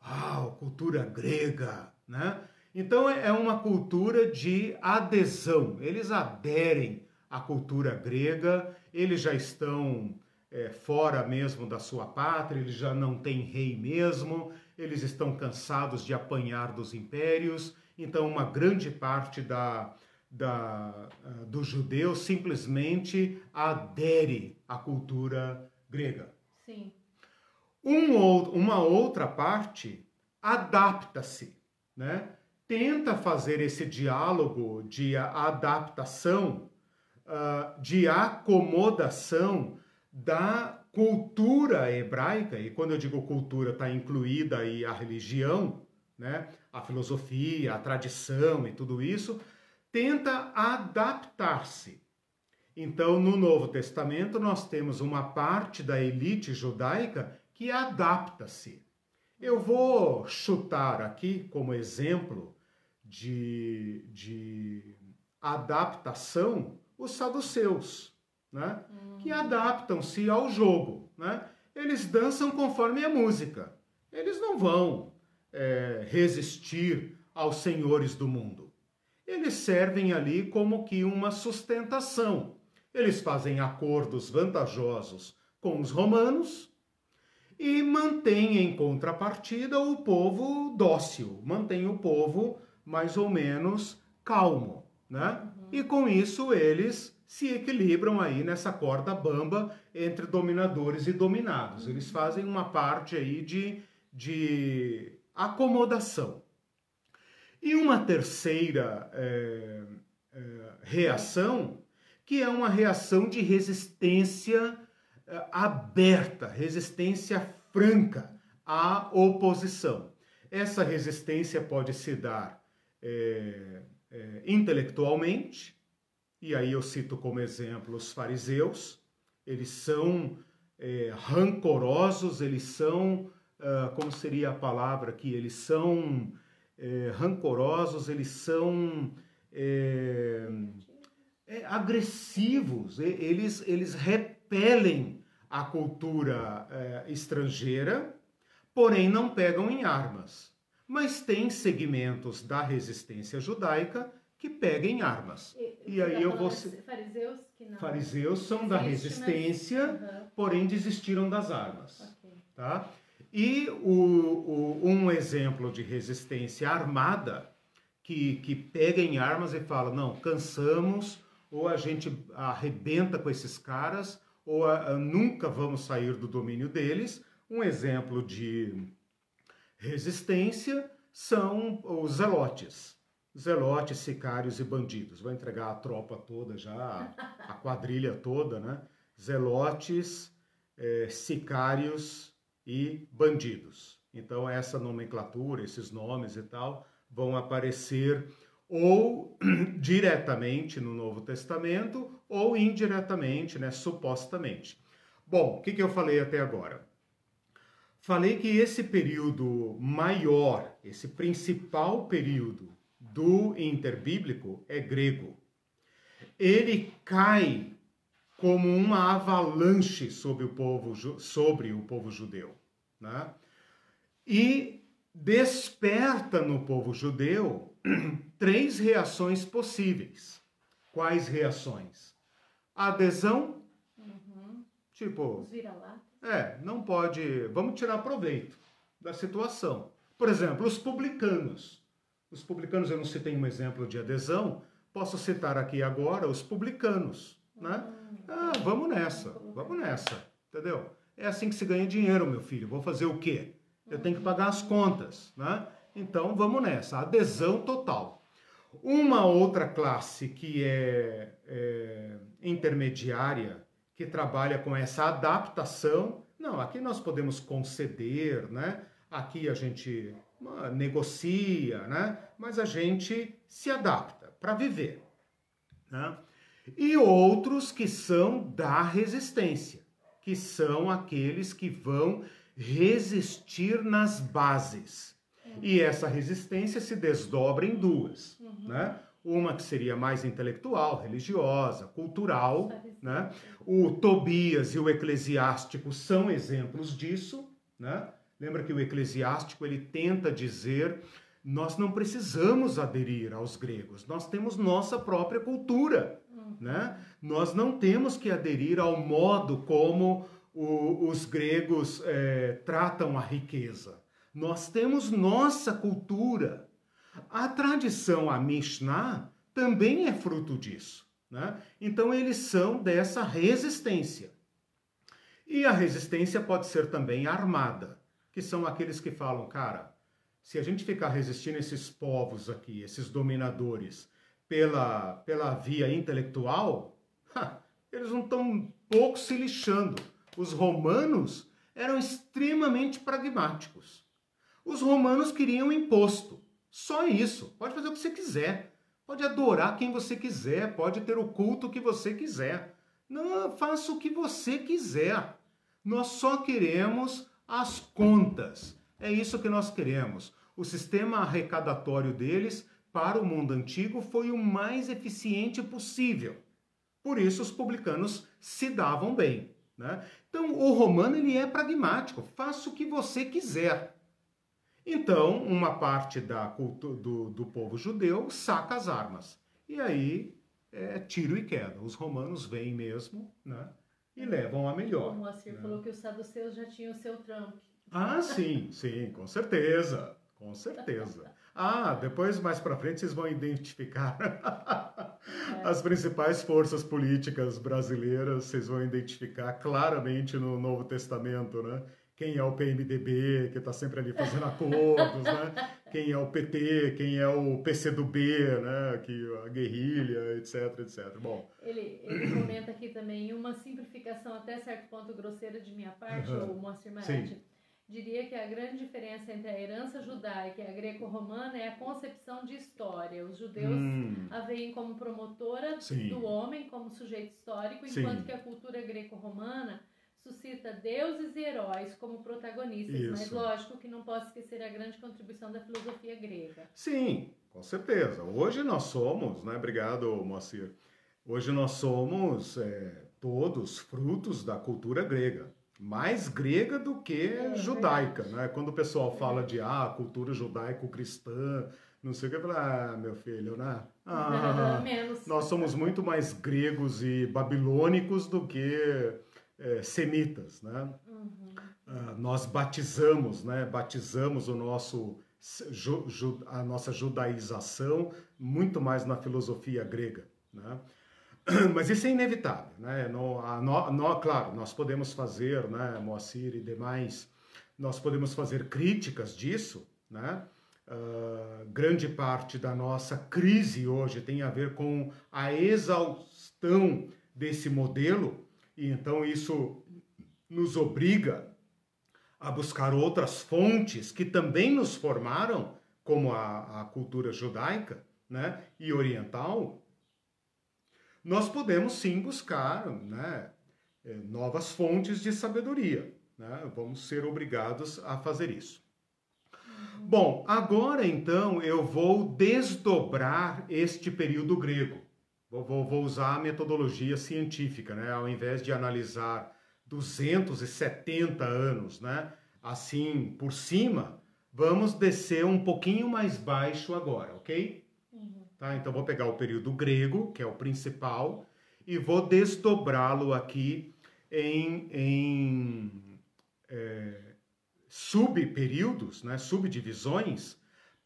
Ah, cultura grega, né? Então é, é uma cultura de adesão. Eles aderem à cultura grega, eles já estão é, fora mesmo da sua pátria, eles já não têm rei mesmo, eles estão cansados de apanhar dos impérios, então uma grande parte da, da, ah, dos judeus simplesmente adere à cultura grega. Sim. Um, uma outra parte adapta-se, né? tenta fazer esse diálogo de adaptação, uh, de acomodação da cultura hebraica, e quando eu digo cultura, está incluída aí a religião, né, a filosofia, a tradição e tudo isso, tenta adaptar-se. Então, no Novo Testamento, nós temos uma parte da elite judaica que adapta-se. Eu vou chutar aqui como exemplo de, de adaptação os saduceus né? Hum. que adaptam-se ao jogo. Né? Eles dançam conforme a música. Eles não vão é, resistir aos senhores do mundo. Eles servem ali como que uma sustentação. Eles fazem acordos vantajosos com os romanos e mantêm em contrapartida o povo dócil, mantém o povo mais ou menos calmo, né? Uhum. E com isso eles se equilibram aí nessa corda bamba entre dominadores e dominados. Eles uhum. fazem uma parte aí de, de acomodação. E uma terceira é, é, reação, que é uma reação de resistência é, aberta, resistência franca à oposição. Essa resistência pode se dar intelectualmente, e aí eu cito como exemplo os fariseus, eles são é, rancorosos, eles são, uh, como seria a palavra aqui, eles são é, rancorosos, eles são é, é, agressivos, eles, eles repelem a cultura é, estrangeira, porém não pegam em armas. Mas tem segmentos da resistência judaica que pegam armas. E, e aí eu vou. Fariseus, que não. Fariseus são Existe, da resistência, mas... uhum. porém desistiram das armas. Okay. Tá? E o, o, um exemplo de resistência armada que, que pega em armas e fala: não, cansamos, ou a gente arrebenta com esses caras, ou a, a, nunca vamos sair do domínio deles. Um exemplo de resistência são os zelotes. Zelotes, sicários e bandidos. Vai entregar a tropa toda já, a quadrilha toda, né? Zelotes, é, sicários e bandidos. Então, essa nomenclatura, esses nomes e tal, vão aparecer ou [CLEARS THROAT] diretamente no Novo Testamento ou indiretamente, né, supostamente. Bom, o que, que eu falei até agora? Falei que esse período maior, esse principal período do interbíblico é grego. Ele cai como uma avalanche sobre o povo, sobre o povo judeu. Né? E desperta no povo judeu [CLEARS THROAT] três reações possíveis. Quais reações? Adesão, uhum. tipo, é, não pode, vamos tirar proveito da situação. Por exemplo, os publicanos. Os publicanos, eu não citei um exemplo de adesão, posso citar aqui agora os publicanos, né? Ah, vamos nessa, vamos nessa, entendeu? É assim que se ganha dinheiro, meu filho. Vou fazer o quê? Eu tenho que pagar as contas, né? Então vamos nessa, adesão total. Uma outra classe que é, é intermediária, que trabalha com essa adaptação, não, aqui nós podemos conceder, né? Aqui a gente negocia, né? Mas a gente se adapta para viver, né? e outros que são da resistência, que são aqueles que vão resistir nas bases. E essa resistência se desdobra em duas, uhum. né? Uma que seria mais intelectual, religiosa, cultural, né? O Tobias e o Eclesiástico são exemplos disso, né? Lembra que o Eclesiástico ele tenta dizer nós não precisamos aderir aos gregos, nós temos nossa própria cultura né? Nós não temos que aderir ao modo como o, os gregos é, tratam a riqueza. Nós temos nossa cultura. A tradição, a Mishnah, também é fruto disso. Né? Então, eles são dessa resistência. E a resistência pode ser também armada, que são aqueles que falam, cara, se a gente ficar resistindo esses povos aqui, esses dominadores, pela, pela via intelectual, eles não estão pouco se lixando. Os romanos eram extremamente pragmáticos. Os romanos queriam imposto. Só isso. Pode fazer o que você quiser. Pode adorar quem você quiser. Pode ter o culto que você quiser. Não, faça o que você quiser. Nós só queremos as contas. É isso que nós queremos. O sistema arrecadatório deles para o mundo antigo foi o mais eficiente possível. Por isso os publicanos se davam bem. Né? Então o romano ele é pragmático, faça o que você quiser. Então, uma parte da do, do povo judeu saca as armas. E aí é tiro e queda. Os romanos vêm mesmo, né? E levam a melhor. O Moacir né? falou que os saduceus já tinham o seu Trump. Ah, sim, sim, com certeza. Com certeza. Ah, depois mais para frente vocês vão identificar é. [LAUGHS] as principais forças políticas brasileiras, vocês vão identificar claramente no Novo Testamento, né? Quem é o PMDB, que está sempre ali fazendo acordos, né? [LAUGHS] Quem é o PT, quem é o PCdoB, né? Que a guerrilha, etc, etc. Bom. Ele, ele [CLEARS THROAT] comenta aqui também uma simplificação até certo ponto grosseira de minha parte, uhum. o Moacir. Sim diria que a grande diferença entre a herança judaica e a greco-romana é a concepção de história. Os judeus hum. a veem como promotora Sim. do homem, como sujeito histórico, enquanto Sim. que a cultura greco-romana suscita deuses e heróis como protagonistas. Isso. Mas lógico que não posso esquecer a grande contribuição da filosofia grega. Sim, com certeza. Hoje nós somos, né? Obrigado, Moacir. Hoje nós somos é, todos frutos da cultura grega mais grega do que é, judaica, né? Quando o pessoal fala de ah, cultura judaico-cristã, não sei o que, fala, ah, meu filho, né? [LAUGHS] Ah, nós somos muito mais gregos e babilônicos do que é, semitas, né? Uhum. Ah, nós batizamos, né? Batizamos o nosso ju, ju, a nossa judaização muito mais na filosofia grega, né? [CLEARS THROAT] Mas isso é inevitável, né? No, a, no, no, claro, nós podemos fazer, né, Moacir e demais, nós podemos fazer críticas disso, né? Uh, grande parte da nossa crise hoje tem a ver com a exaustão desse modelo, e então isso nos obriga a buscar outras fontes que também nos formaram, como a, a cultura judaica né, e oriental, nós podemos sim buscar né, é, novas fontes de sabedoria. Né? Vamos ser obrigados a fazer isso. Bom, agora então eu vou desdobrar este período grego. Vou, vou, vou usar a metodologia científica, né? Ao invés de analisar 270 anos, né? Assim por cima, vamos descer um pouquinho mais baixo agora, ok? Tá? Então vou pegar o período grego, que é o principal, e vou desdobrá-lo aqui em, em é, subperíodos, né, subdivisões,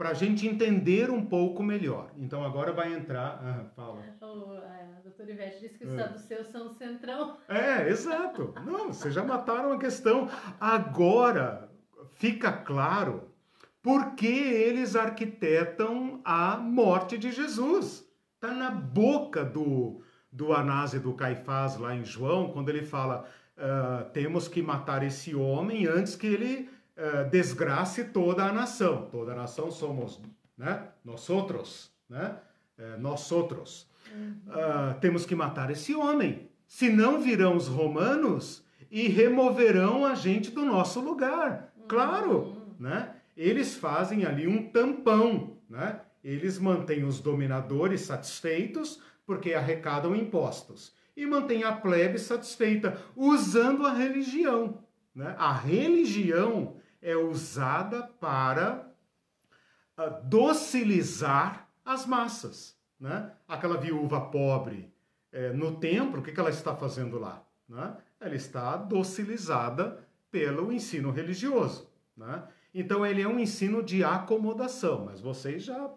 para a gente entender um pouco melhor. Então agora vai entrar. Ah, fala. O, a doutora Ivete disse que os é. são o centrão. É, exato. Não, vocês já mataram a questão. Agora fica claro por que eles arquitetam a morte de Jesus. Está na boca do, do Anás e do Caifás lá em João, quando ele fala: uh, temos que matar esse homem antes que ele uh, desgrace toda a nação. Toda a nação somos né? nós outros, né? Uh, nós outros. Uh, temos que matar esse homem, senão virão os romanos e removerão a gente do nosso lugar. Claro, uhum. né? eles fazem ali um tampão, né? Eles mantêm os dominadores satisfeitos porque arrecadam impostos e mantêm a plebe satisfeita usando a religião, né? A religião é usada para uh, docilizar as massas, né? Aquela viúva pobre eh, no templo, o que, que ela está fazendo lá? Né? Ela está docilizada pelo ensino religioso, né? Então ele é um ensino de acomodação, mas vocês já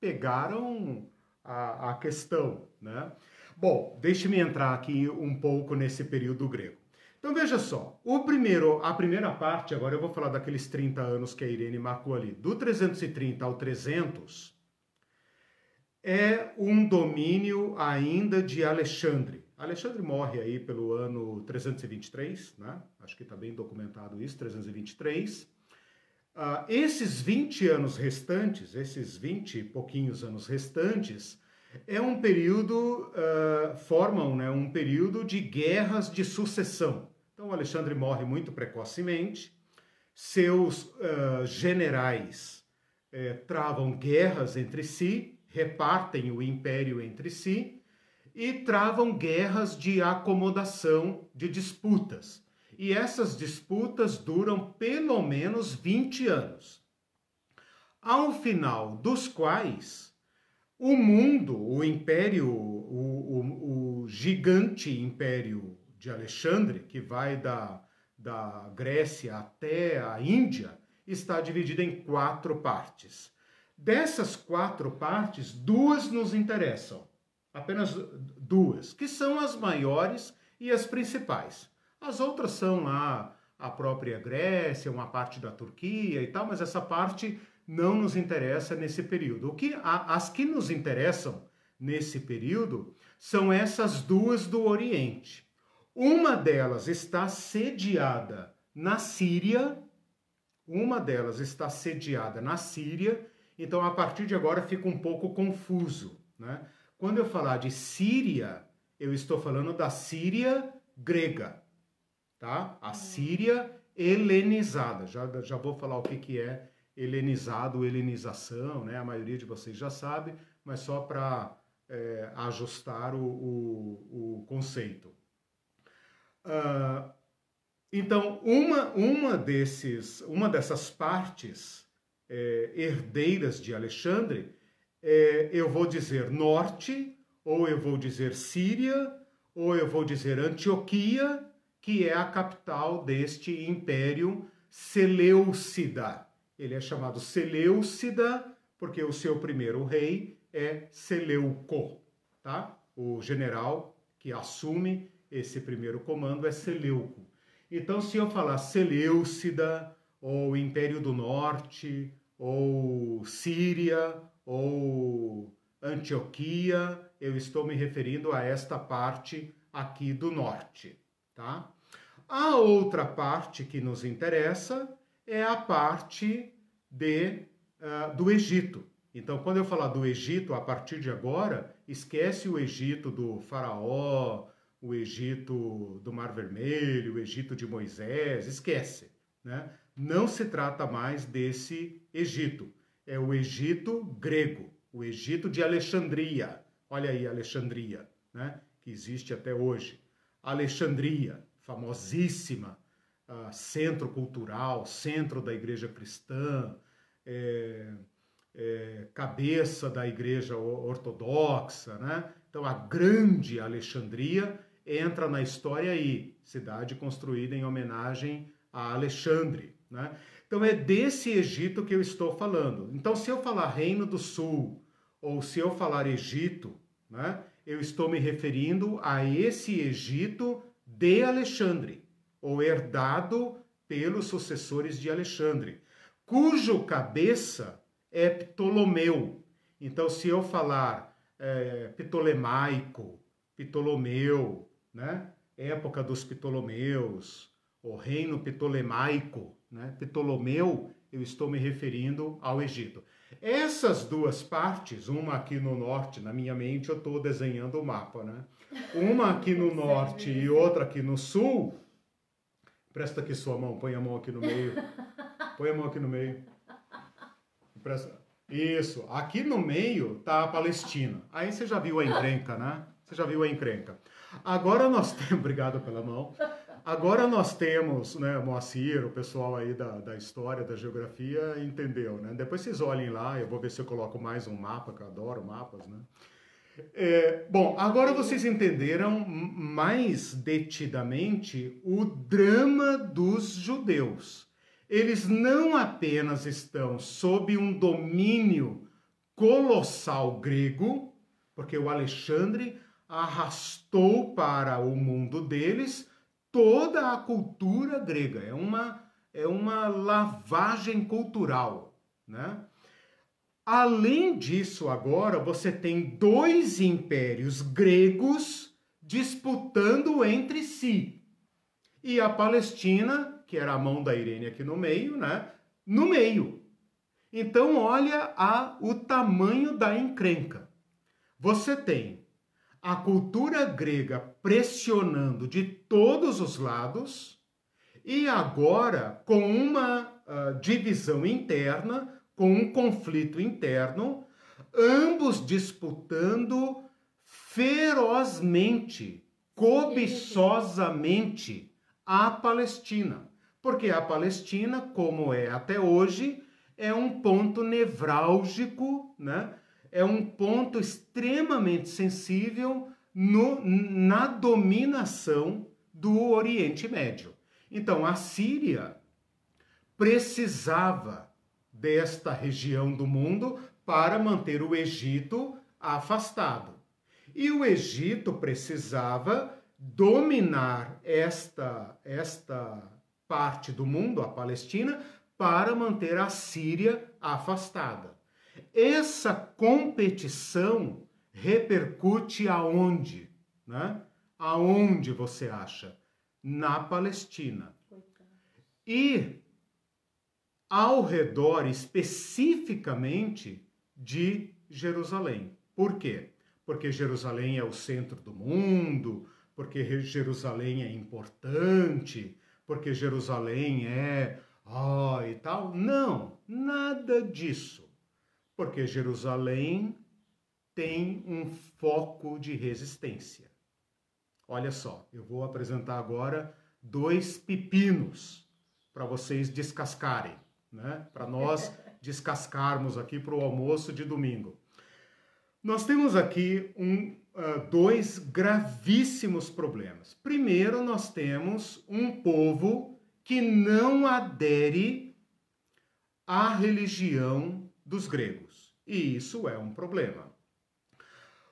pegaram a, a questão, né? Bom, deixe-me entrar aqui um pouco nesse período grego. Então veja só, o primeiro, a primeira parte, agora eu vou falar daqueles 30 anos que a Irene marcou ali, do 330 ao 300, é um domínio ainda de Alexandre. Alexandre morre aí pelo ano 323, né? Acho que está bem documentado isso, 323. Uh, esses 20 anos restantes, esses 20 e pouquinhos anos restantes, é um período, uh, formam né, um período de guerras de sucessão. Então, Alexandre morre muito precocemente, seus uh, generais eh, travam guerras entre si, repartem o império entre si e travam guerras de acomodação, de disputas. E essas disputas duram pelo menos 20 anos. ao final dos quais o mundo, o império, o, o, o gigante império de Alexandre, que vai da, da Grécia até a Índia, está dividido em quatro partes. Dessas quatro partes, duas nos interessam, apenas duas, que são as maiores e as principais. As outras são lá a própria Grécia, uma parte da Turquia e tal, mas essa parte não nos interessa nesse período. O que as que nos interessam nesse período são essas duas do Oriente. Uma delas está sediada na Síria, uma delas está sediada na Síria, então a partir de agora fica um pouco confuso, né? Quando eu falar de Síria, eu estou falando da Síria grega, tá? A Síria helenizada. Já, já vou falar o que, que é helenizado, helenização, né? A maioria de vocês já sabe, mas só para é, ajustar o, o, o conceito. Uh, então, uma, uma, desses, uma dessas partes é, herdeiras de Alexandre, é, eu vou dizer norte, ou eu vou dizer Síria, ou eu vou dizer Antioquia, que é a capital deste império Seleucida. Ele é chamado Seleucida porque o seu primeiro rei é Seleuco, tá? O general que assume esse primeiro comando é Seleuco. Então, se eu falar Seleucida, ou Império do Norte, ou Síria, ou Antioquia, eu estou me referindo a esta parte aqui do norte, tá? A outra parte que nos interessa é a parte de, uh, do Egito. Então, quando eu falar do Egito, a partir de agora, esquece o Egito do faraó, o Egito do Mar Vermelho, o Egito de Moisés, esquece. Né? Não se trata mais desse Egito. É o Egito grego, o Egito de Alexandria. Olha aí, Alexandria, né? que existe até hoje. Alexandria, famosíssima, uh, centro cultural, centro da igreja cristã, é, é, cabeça da igreja ortodoxa, né? Então a grande Alexandria entra na história aí, cidade construída em homenagem a Alexandre. Né? Então é desse Egito que eu estou falando. Então, se eu falar Reino do Sul, ou se eu falar Egito, né, eu estou me referindo a esse Egito de Alexandre, ou herdado pelos sucessores de Alexandre, cujo cabeça é Ptolomeu. Então, se eu falar é, Ptolemaico, Ptolomeu, né? época dos Ptolomeus, o reino ptolemaico, né? Ptolomeu, eu estou me referindo ao Egito. Essas duas partes, uma aqui no norte, na minha mente eu estou desenhando o mapa, né? Uma aqui no [LAUGHS] norte e outra aqui no sul. Presta aqui sua mão, põe a mão aqui no meio. Põe a mão aqui no meio. Presta. Isso. Aqui no meio tá a Palestina. Aí você já viu a encrenca, né? Você já viu a encrenca. Agora nós temos, [LAUGHS] obrigado pela mão. Agora nós temos, né, Moacir, o pessoal aí da, da história, da geografia, entendeu, né? Depois vocês olhem lá, eu vou ver se eu coloco mais um mapa, que eu adoro mapas, né? É, bom, agora vocês entenderam mais detidamente o drama dos judeus. Eles não apenas estão sob um domínio colossal grego, porque o Alexandre arrastou para o mundo deles toda a cultura grega. É uma, é uma lavagem cultural, né? Além disso, agora você tem dois impérios gregos disputando entre si. E a Palestina, que era a mão da Irene aqui no meio, né? No meio. Então, olha a, o tamanho da encrenca. Você tem a cultura grega pressionando de todos os lados e agora com uma uh, divisão interna, com um conflito interno, ambos disputando ferozmente, cobiçosamente a Palestina. Porque a Palestina, como é até hoje, é um ponto nevrálgico, né? é um ponto extremamente sensível no, na dominação do Oriente Médio. Então, a Síria precisava desta região do mundo para manter o Egito afastado. E o Egito precisava dominar esta, esta parte do mundo, a Palestina, para manter a Síria afastada. Essa competição repercute aonde? Né? Aonde você acha? Na Palestina. E ao redor especificamente de Jerusalém. Por quê? Porque Jerusalém é o centro do mundo, porque Jerusalém é importante, porque Jerusalém é oh, e tal. Não, nada disso. Porque Jerusalém tem um foco de resistência. Olha só, eu vou apresentar agora dois pepinos para vocês descascarem né? Para nós descascarmos aqui para o almoço de domingo. Nós temos aqui um, uh, dois gravíssimos problemas. Primeiro, nós temos um povo que não adere à religião dos gregos. E isso é um problema.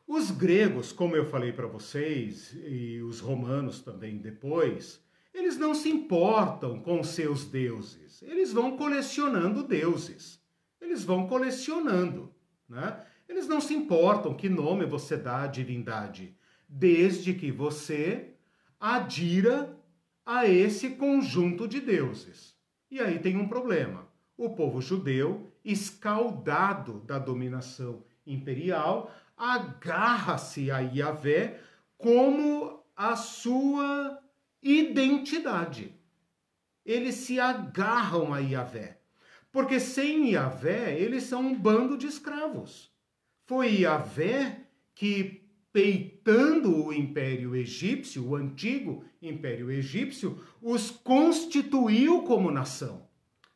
Os gregos, como eu falei para vocês, e os romanos também depois, eles não se importam com seus deuses. Eles vão colecionando deuses. Eles vão colecionando, né? Eles não se importam que nome você dá à divindade, desde que você adira a esse conjunto de deuses. E aí tem um problema. O povo judeu, escaldado da dominação imperial, agarra-se a Yahvé como a sua identidade. Eles se agarram a Yahvé. Porque sem Yahvé, eles são um bando de escravos. Foi Yahvé que, peitando o Império Egípcio, o antigo Império Egípcio, os constituiu como nação.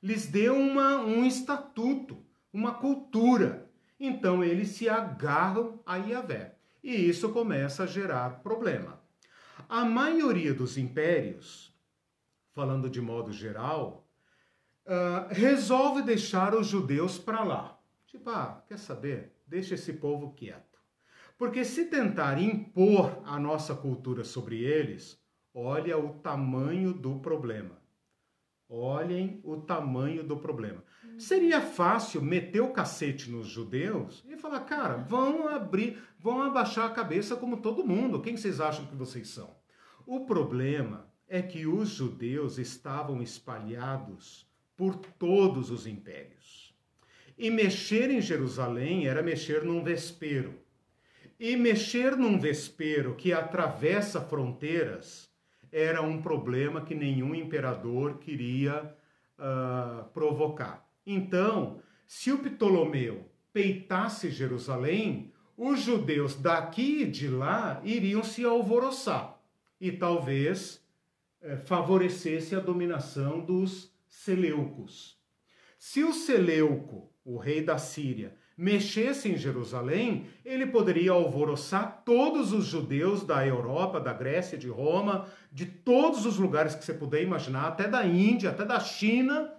Lhes deu uma, um estatuto, uma cultura. Então eles se agarram a Yahvé. E isso começa a gerar problema. A maioria dos impérios, falando de modo geral, uh, resolve deixar os judeus para lá. Tipo, ah, quer saber? Deixa esse povo quieto. Porque se tentar impor a nossa cultura sobre eles, olha o tamanho do problema. Olhem o tamanho do problema. Seria fácil meter o cacete nos judeus e falar, cara, vão abrir, vão abaixar a cabeça como todo mundo. Quem vocês acham que vocês são? O problema é que os judeus estavam espalhados por todos os impérios. E mexer em Jerusalém era mexer num vespeiro. E mexer num vespeiro que atravessa fronteiras era um problema que nenhum imperador queria uh, provocar. Então, se o Ptolomeu peitasse Jerusalém, os judeus daqui e de lá iriam se alvoroçar e talvez é, favorecesse a dominação dos Seleucos. Se o Seleuco, o rei da Síria, mexesse em Jerusalém, ele poderia alvoroçar todos os judeus da Europa, da Grécia, de Roma, de todos os lugares que você puder imaginar, até da Índia, até da China.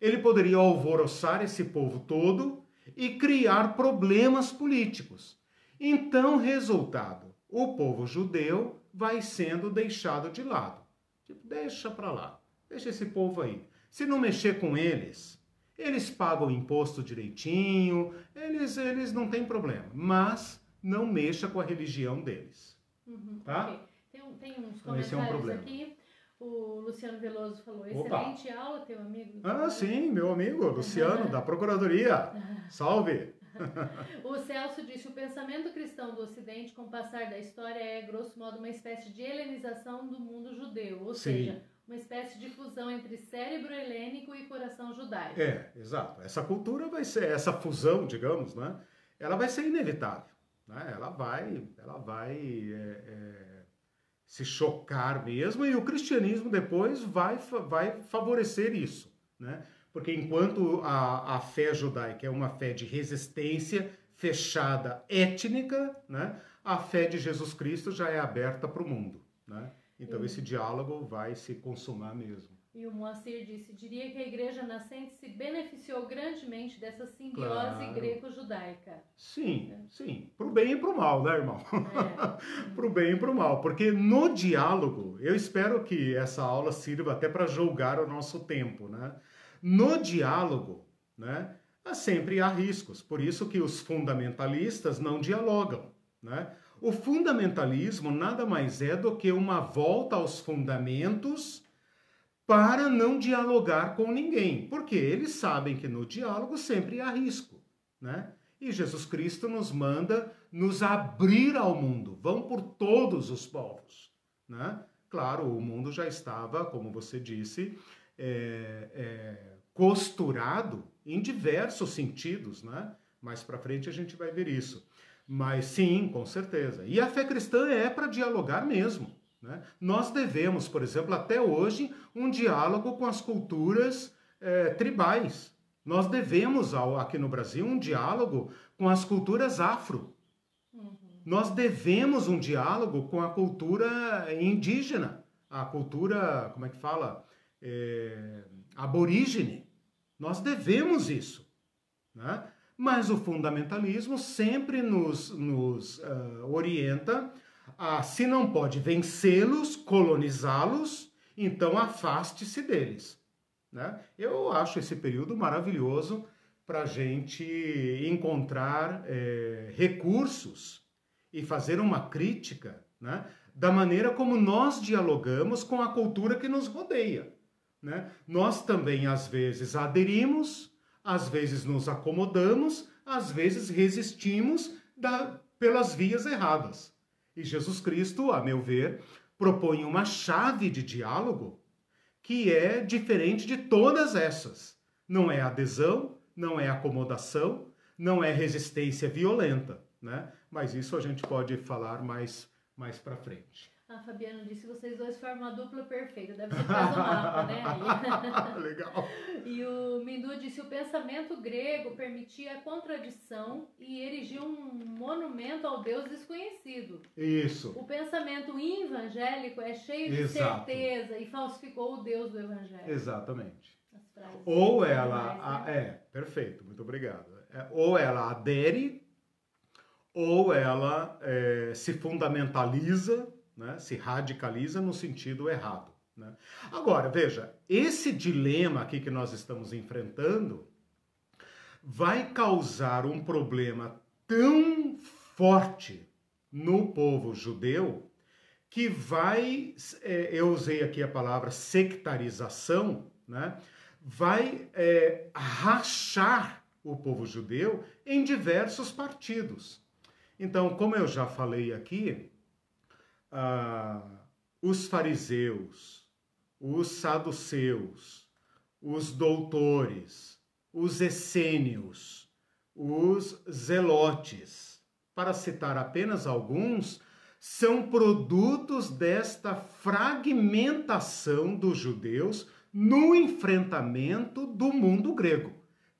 Ele poderia alvoroçar esse povo todo e criar problemas políticos. Então, resultado: o povo judeu vai sendo deixado de lado. Tipo, deixa para lá, deixa esse povo aí. Se não mexer com eles, eles pagam o imposto direitinho, eles, eles não têm problema. Mas não mexa com a religião deles. Uhum, tá? Okay. Tem, tem uns comentários é um aqui. O Luciano Veloso falou, excelente Opa. aula, teu amigo. Ah, sim, meu amigo, Luciano, [LAUGHS] da Procuradoria. Salve! [LAUGHS] o Celso disse: o pensamento cristão do Ocidente, com o passar da história, é, grosso modo, uma espécie de helenização do mundo judeu, ou Sim. seja, uma espécie de fusão entre cérebro helênico e coração judaico. É, exato. Essa cultura vai ser, essa fusão, digamos, né? Ela vai ser inevitável. Né? Ela vai, ela vai é, é, se chocar mesmo e o cristianismo depois vai, vai favorecer isso, né? Porque enquanto a, a fé judaica é uma fé de resistência fechada étnica, né? a fé de Jesus Cristo já é aberta para o mundo. Né? Então, esse diálogo vai se consumar mesmo. E o Moacir disse: diria que a igreja nascente se beneficiou grandemente dessa simbiose claro. greco-judaica. Sim, é. sim. Para o bem e para o mal, né, irmão? É. [LAUGHS] para o bem e para o mal. Porque no diálogo, eu espero que essa aula sirva até para julgar o nosso tempo, né? No diálogo, né, sempre há riscos. Por isso que os fundamentalistas não dialogam, né? O fundamentalismo nada mais é do que uma volta aos fundamentos para não dialogar com ninguém, porque eles sabem que no diálogo sempre há risco, né? E Jesus Cristo nos manda nos abrir ao mundo, vão por todos os povos, né? Claro, o mundo já estava, como você disse, é, é, costurado em diversos sentidos, né? Mais para frente a gente vai ver isso. Mas sim, com certeza. E a fé cristã é para dialogar mesmo. Né? Nós devemos, por exemplo, até hoje, um diálogo com as culturas é, tribais. Nós devemos, ao, aqui no Brasil, um diálogo com as culturas afro. Uhum. Nós devemos um diálogo com a cultura indígena, a cultura, como é que fala? É, aborígene. Nós devemos isso. Né? Mas o fundamentalismo sempre nos, nos uh, orienta ah, se não pode vencê-los, colonizá-los, então afaste-se deles. Né? Eu acho esse período maravilhoso para a gente encontrar é, recursos e fazer uma crítica né, da maneira como nós dialogamos com a cultura que nos rodeia. Né? Nós também, às vezes, aderimos, às vezes nos acomodamos, às vezes resistimos da, pelas vias erradas. E Jesus Cristo, a meu ver, propõe uma chave de diálogo que é diferente de todas essas. Não é adesão, não é acomodação, não é resistência violenta, né? Mas isso a gente pode falar mais mais para frente. A Fabiana disse que vocês dois formam uma dupla perfeita. Deve ser causa do mapa, né? [LAUGHS] Legal. E o Mindu disse que o pensamento grego permitia a contradição e erigiu um monumento ao Deus desconhecido. Isso. O pensamento evangélico é cheio de Exato. certeza e falsificou o Deus do evangelho. Exatamente. Ou ela... Mais, né? É, perfeito. Muito obrigado. É, ou ela adere ou ela é, se fundamentaliza né, se radicaliza no sentido errado. Né? Agora, veja, esse dilema aqui que nós estamos enfrentando vai causar um problema tão forte no povo judeu que vai, é, eu usei aqui a palavra sectarização, né? vai é, rachar o povo judeu em diversos partidos. Então, como eu já falei aqui, ah, os fariseus, os saduceus, os doutores, os essênios, os zelotes, para citar apenas alguns, são produtos desta fragmentação dos judeus no enfrentamento do mundo grego.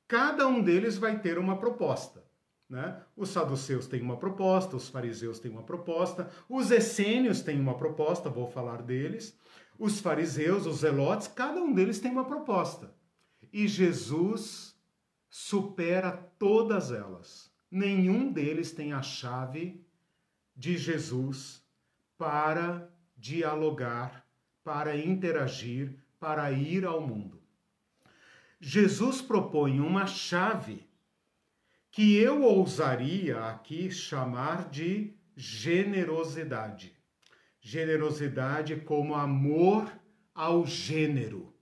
Cada um deles vai ter uma proposta. Né? Os saduceus têm uma proposta, os fariseus têm uma proposta, os essênios têm uma proposta, vou falar deles, os fariseus, os zelotes, cada um deles tem uma proposta. E Jesus supera todas elas. Nenhum deles tem a chave de Jesus para dialogar, para interagir, para ir ao mundo. Jesus propõe uma chave que eu ousaria aqui chamar de generosidade. Generosidade como amor ao gênero,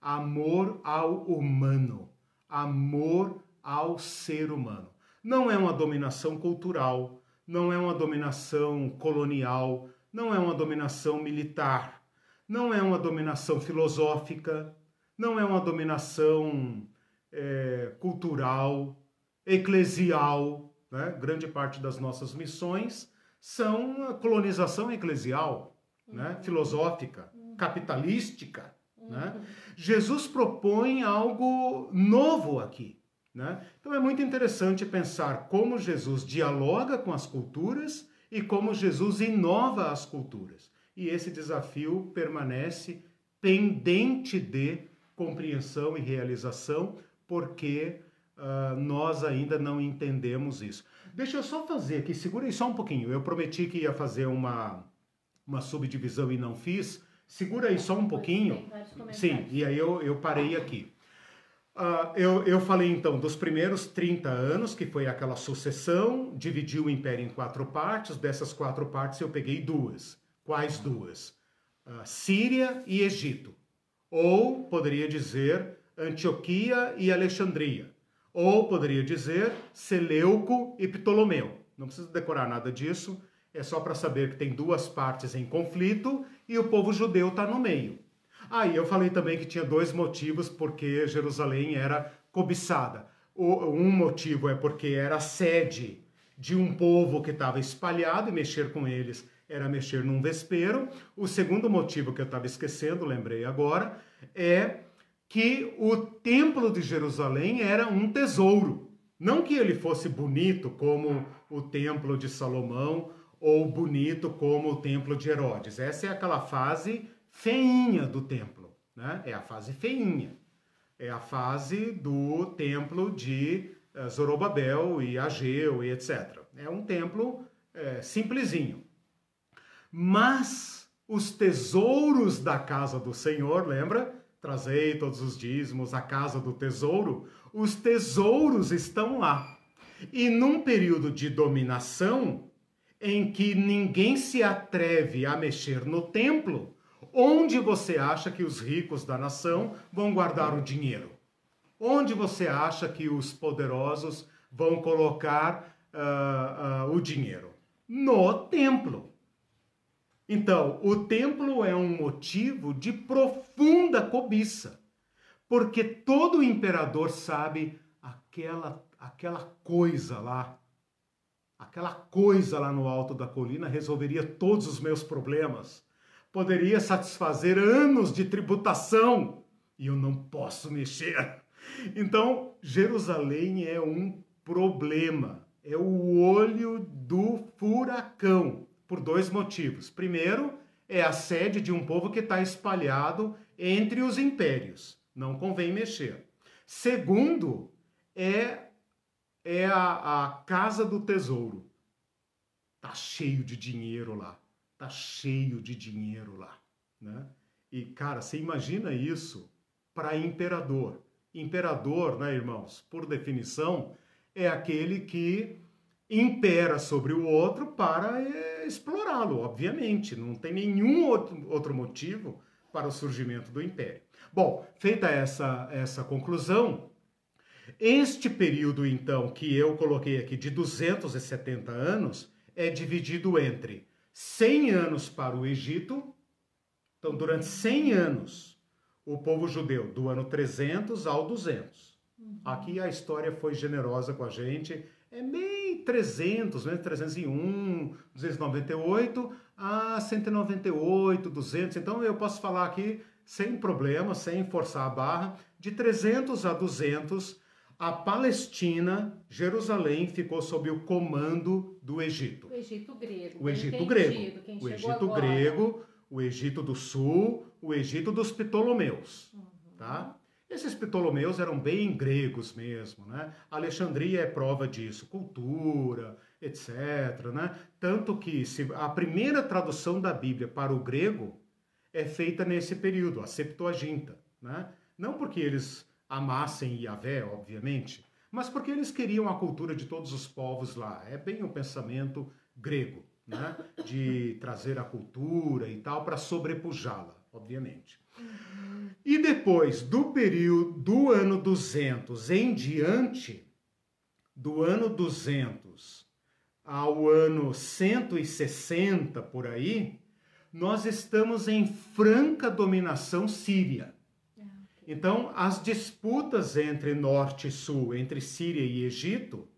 amor ao humano, amor ao ser humano. Não é uma dominação cultural, não é uma dominação colonial, não é uma dominação militar, não é uma dominação filosófica, não é uma dominação é, cultural, eclesial, né? grande parte das nossas missões são colonização eclesial, né? uhum. né? filosófica, uhum. capitalística. Uhum. Né? Uhum. Jesus propõe algo novo aqui. Né? Então é muito interessante pensar como Jesus dialoga com as culturas e como Jesus inova as culturas. E esse desafio permanece pendente de compreensão e realização, porque uh, nós ainda não entendemos isso. Deixa eu só fazer aqui, segura aí só um pouquinho. Eu prometi que ia fazer uma, uma subdivisão e não fiz. Segura aí só um pouquinho. Sim, e aí eu, eu parei aqui. Uh, eu, eu falei então dos primeiros 30 anos, que foi aquela sucessão, dividi o império em quatro partes. Dessas quatro partes eu peguei duas. Quais duas? Uh, Síria e Egito. Ou poderia dizer Antioquia e Alexandria. Ou poderia dizer Seleuco e Ptolomeu. Não precisa decorar nada disso, é só para saber que tem duas partes em conflito e o povo judeu está no meio. Aí ah, eu falei também que tinha dois motivos porque Jerusalém era cobiçada. Um motivo é porque era sede de um povo que estava espalhado e mexer com eles era mexer num vespeiro. O segundo motivo que eu estava esquecendo, lembrei agora, é que o templo de Jerusalém era um tesouro. Não que ele fosse bonito como o templo de Salomão ou bonito como o templo de Herodes. Essa é aquela fase feinha do templo, né? É a fase feinha. É a fase do templo de eh, Zorobabel e Ageu e etc. É um templo é, simplesinho. Mas os tesouros da casa do Senhor, lembra? Trazei todos os dízimos à casa do tesouro, os tesouros estão lá. E num período de dominação, em que ninguém se atreve a mexer no templo, onde você acha que os ricos da nação vão guardar o dinheiro? Onde você acha que os poderosos vão colocar uh, uh, o dinheiro? No templo. Então, o templo é um motivo de profunda cobiça, porque todo imperador sabe aquela aquela coisa lá, aquela coisa lá no alto da colina resolveria todos os meus problemas, poderia satisfazer anos de tributação e eu não posso mexer. Então, Jerusalém é um problema, é o olho do furacão por dois motivos. Primeiro, é a sede de um povo que está espalhado entre os impérios. Não convém mexer. Segundo, é, é a, a casa do tesouro. Tá cheio de dinheiro lá. Tá cheio de dinheiro lá. Né? E, cara, você imagina isso para imperador. Imperador, né, irmãos, por definição, é aquele que impera sobre o outro para é, explorá-lo, obviamente. Não tem nenhum outro, motivo para o surgimento do império. Bom, feita essa, essa conclusão, este período, então, que eu coloquei aqui de 270 anos, é dividido entre 100 anos para o Egito. Então, durante 100 anos, o povo judeu, do ano 300 ao 200. Uhum. Aqui a história foi generosa com a gente é meio 300, né? 301, 298 a 198, 200. Então eu posso falar aqui sem problema, sem forçar a barra, de 300 a 200, a Palestina, Jerusalém, ficou sob o comando do Egito. O Egito grego. O Egito grego. o Egito agora. grego, o Egito do Sul, o Egito dos Ptolomeus, uhum. tá? Esses Ptolomeus eram bem gregos mesmo, né? Alexandria é prova disso, cultura, etc, né? Tanto que se, a primeira tradução da Bíblia para o grego é feita nesse período, a Septuaginta, né? Não porque eles amassem Yahvé, obviamente, mas porque eles queriam a cultura de todos os povos lá. É bem o pensamento grego, né? De trazer a cultura e tal para sobrepujá-la, obviamente. E depois do período do ano 200 em diante, do ano 200 ao ano 160 por aí, nós estamos em franca dominação síria. É. Então, as disputas entre norte e sul, entre Síria e Egito,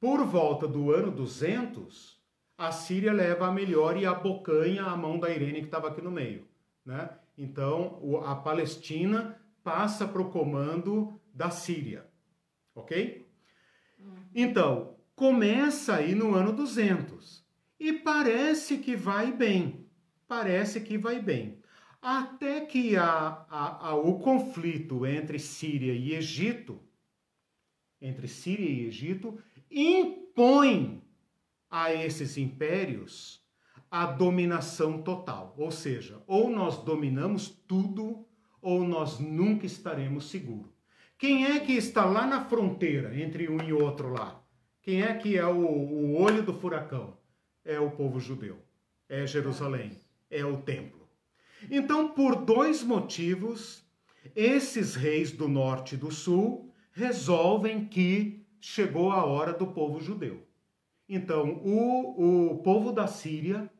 por volta do ano 200, a Síria leva a melhor e abocanha a mão da Irene que estava aqui no meio. Né? Então, a Palestina passa para o comando da Síria, ok? Uhum. Então, começa aí no ano 200 e parece que vai bem, parece que vai bem. Até que a, a, a, o conflito entre Síria e Egito, entre Síria e Egito, impõe a esses impérios a dominação total. Ou seja, ou nós dominamos tudo, ou nós nunca estaremos seguros. Quem é que está lá na fronteira entre um e outro lá? Quem é que é o, o olho do furacão? É o povo judeu, é Jerusalém, é o templo. Então, por dois motivos, esses reis do norte e do sul resolvem que chegou a hora do povo judeu. Então, o, o povo da Síria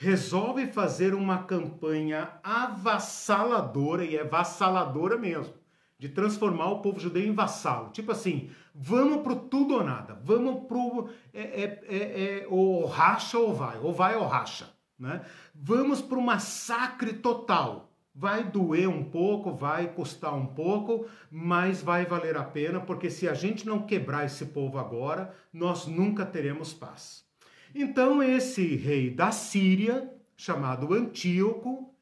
resolve fazer uma campanha avassaladora, e é vassaladora mesmo, de transformar o povo judeu em vassalo. Tipo assim, vamos pro tudo ou nada, vamos pro é, é, é, é ou racha ou vai, ou vai ou racha. Né? Vamos o massacre total. Vai doer um pouco, vai custar um pouco, mas vai valer a pena, porque se a gente não quebrar esse povo agora, nós nunca teremos paz. Então, esse rei da Síria, chamado Antíoco,